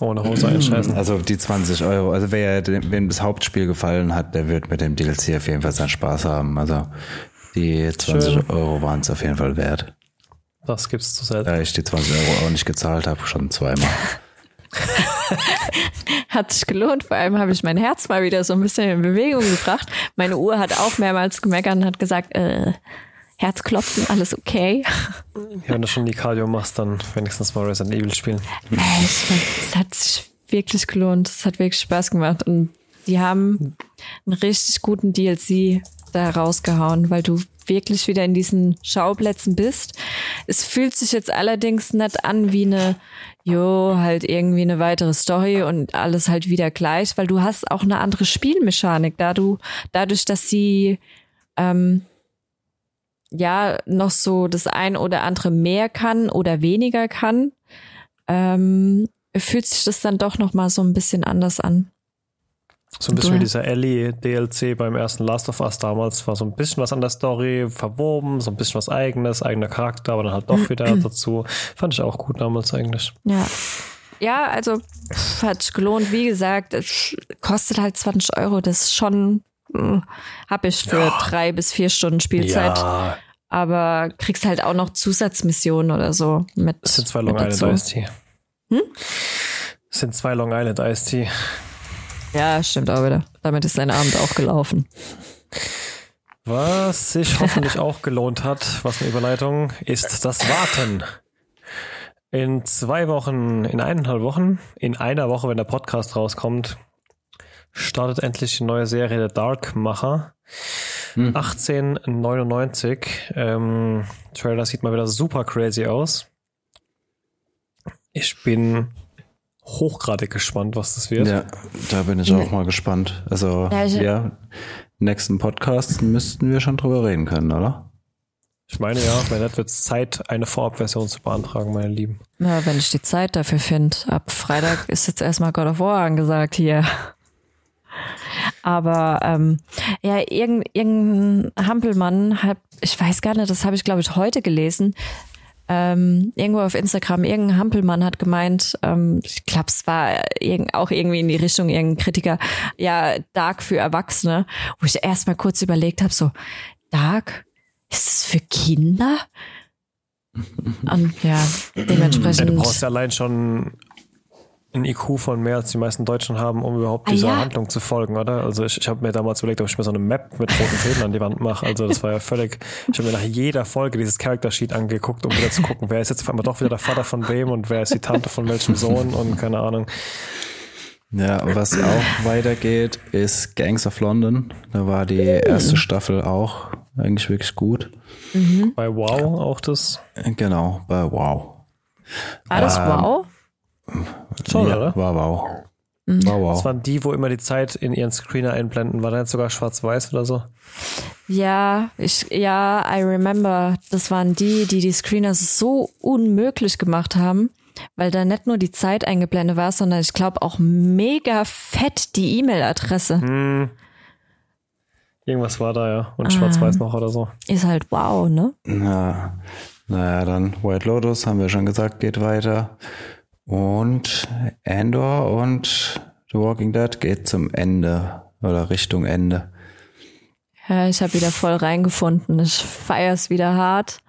Ohne Hose einscheißen. Also die 20 Euro. Also wer wem das Hauptspiel gefallen hat, der wird mit dem DLC auf jeden Fall seinen Spaß haben. Also die 20 Schön. Euro waren es auf jeden Fall wert. Das gibt's zu selten. Da ich die 20 Euro auch nicht gezahlt habe, schon zweimal. Hat sich gelohnt. Vor allem habe ich mein Herz mal wieder so ein bisschen in Bewegung gebracht. Meine Uhr hat auch mehrmals gemeckert und hat gesagt, äh, Herzklopfen, alles okay. Ja, wenn du schon die Cardio machst, dann wenigstens mal Resident Evil spielen. Es, es hat sich wirklich gelohnt. Es hat wirklich Spaß gemacht. Und die haben einen richtig guten DLC da rausgehauen, weil du wirklich wieder in diesen Schauplätzen bist. Es fühlt sich jetzt allerdings nicht an wie eine, jo, halt irgendwie eine weitere Story und alles halt wieder gleich, weil du hast auch eine andere Spielmechanik, da du, dadurch, dass sie ähm, ja noch so das ein oder andere mehr kann oder weniger kann, ähm, fühlt sich das dann doch noch mal so ein bisschen anders an. So ein bisschen wie dieser Ellie-DLC beim ersten Last of Us damals. War so ein bisschen was an der Story, verwoben, so ein bisschen was eigenes, eigener Charakter, aber dann halt doch wieder dazu. Fand ich auch gut damals eigentlich. Ja. Ja, also hat gelohnt. Wie gesagt, es kostet halt 20 Euro. Das ist schon, mh, hab ich für drei bis vier Stunden Spielzeit. Ja, Aber kriegst halt auch noch Zusatzmissionen oder so mit. es sind zwei Long Island. Iced Tea. Es sind zwei Long Island Iced Tea. Ja, stimmt auch wieder. Damit ist dein Abend auch gelaufen. Was sich hoffentlich auch gelohnt hat, was eine Überleitung, ist das Warten. In zwei Wochen, in eineinhalb Wochen, in einer Woche, wenn der Podcast rauskommt, startet endlich die neue Serie der Darkmacher. Hm. 1899. Ähm, Trailer sieht mal wieder super crazy aus. Ich bin hochgradig gespannt, was das wird. Ja, da bin ich auch mal gespannt. Also, ja, ja nächsten Podcast müssten wir schon drüber reden können, oder? Ich meine ja, wenn nicht wird es Zeit, eine Vorabversion zu beantragen, meine Lieben. Na, wenn ich die Zeit dafür finde. Ab Freitag ist jetzt erstmal God of War angesagt hier. Aber ähm, ja, irgendein, irgendein Hampelmann hat, ich weiß gar nicht, das habe ich glaube ich heute gelesen, ähm, irgendwo auf Instagram, irgendein Hampelmann hat gemeint, ähm, ich glaube, es war irg auch irgendwie in die Richtung irgendein Kritiker, ja, Dark für Erwachsene, wo ich erstmal kurz überlegt habe, so, Dark? Ist es für Kinder? Und ja, dementsprechend. Ja, du brauchst ja allein schon ein IQ von mehr als die meisten Deutschen haben, um überhaupt dieser ah, ja. Handlung zu folgen, oder? Also ich, ich habe mir damals überlegt, ob ich mir so eine Map mit roten Fäden an die Wand mache. Also das war ja völlig. Ich habe mir nach jeder Folge dieses Character Sheet angeguckt, um wieder zu gucken, wer ist jetzt auf einmal doch wieder der Vater von wem und wer ist die Tante von welchem Sohn und keine Ahnung. Ja, was auch weitergeht, ist Gangs of London. Da war die erste Staffel auch eigentlich wirklich gut. Mhm. Bei Wow auch das? Genau, bei Wow. War das ähm, Wow? Schon, ja, oder? War Wow. Mhm. War wow. Das waren die, wo immer die Zeit in ihren Screener einblenden. War das sogar schwarz-weiß oder so? Ja, ich, ja, I remember. Das waren die, die die Screener so unmöglich gemacht haben, weil da nicht nur die Zeit eingeblendet war, sondern ich glaube auch mega fett die E-Mail-Adresse. Hm. Irgendwas war da, ja. Und schwarz-weiß ah. noch oder so. Ist halt wow, ne? Na, naja, dann White Lotus, haben wir schon gesagt, geht weiter. Und Andor und The Walking Dead geht zum Ende oder Richtung Ende. Ja, ich habe wieder voll reingefunden. Ich feiere es wieder hart.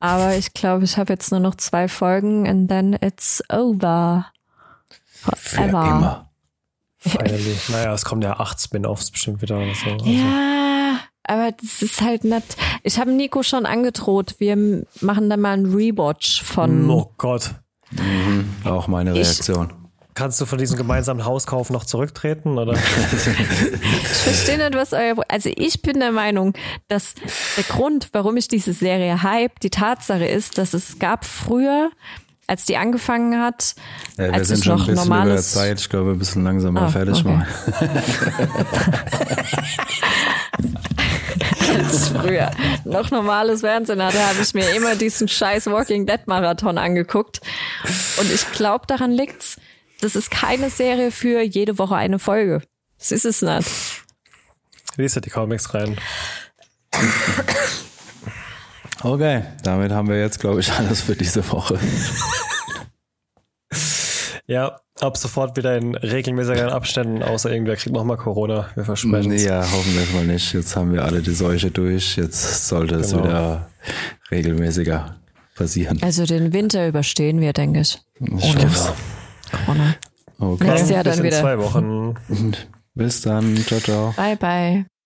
Aber ich glaube, ich habe jetzt nur noch zwei Folgen and then it's over. Forever. Für immer. Finally. naja, es kommen ja acht Spin-offs bestimmt wieder oder so. Also. Ja, aber das ist halt nicht. Ich habe Nico schon angedroht, wir machen dann mal einen Rewatch von. Oh Gott. Mhm, auch meine Reaktion. Ich, Kannst du von diesem gemeinsamen Hauskauf noch zurücktreten, oder? ich verstehe nicht, was euer, also ich bin der Meinung, dass der Grund, warum ich diese Serie hype, die Tatsache ist, dass es gab früher als die angefangen hat. Ja, wir als sind schon ein bisschen normales... über der Zeit. Ich glaube, wir müssen langsam mal oh, fertig okay. machen. als früher noch normales Fernsehen hatte, habe ich mir immer diesen scheiß Walking Dead Marathon angeguckt. Und ich glaube, daran liegt's. Das ist keine Serie für jede Woche eine Folge. Das ist es nicht. Lies die Comics rein. Okay, damit haben wir jetzt, glaube ich, alles für diese Woche. ja, ab sofort wieder in regelmäßigen Abständen, außer irgendwer kriegt nochmal Corona. Wir versprechen es. Ja, hoffen wir es mal nicht. Jetzt haben wir alle die Seuche durch. Jetzt sollte es genau. wieder regelmäßiger passieren. Also den Winter überstehen wir, denke ich. Ohne Corona. Okay. Nächstes Jahr dann Bis wieder. In zwei Wochen. Bis dann. Ciao, ciao. Bye, bye.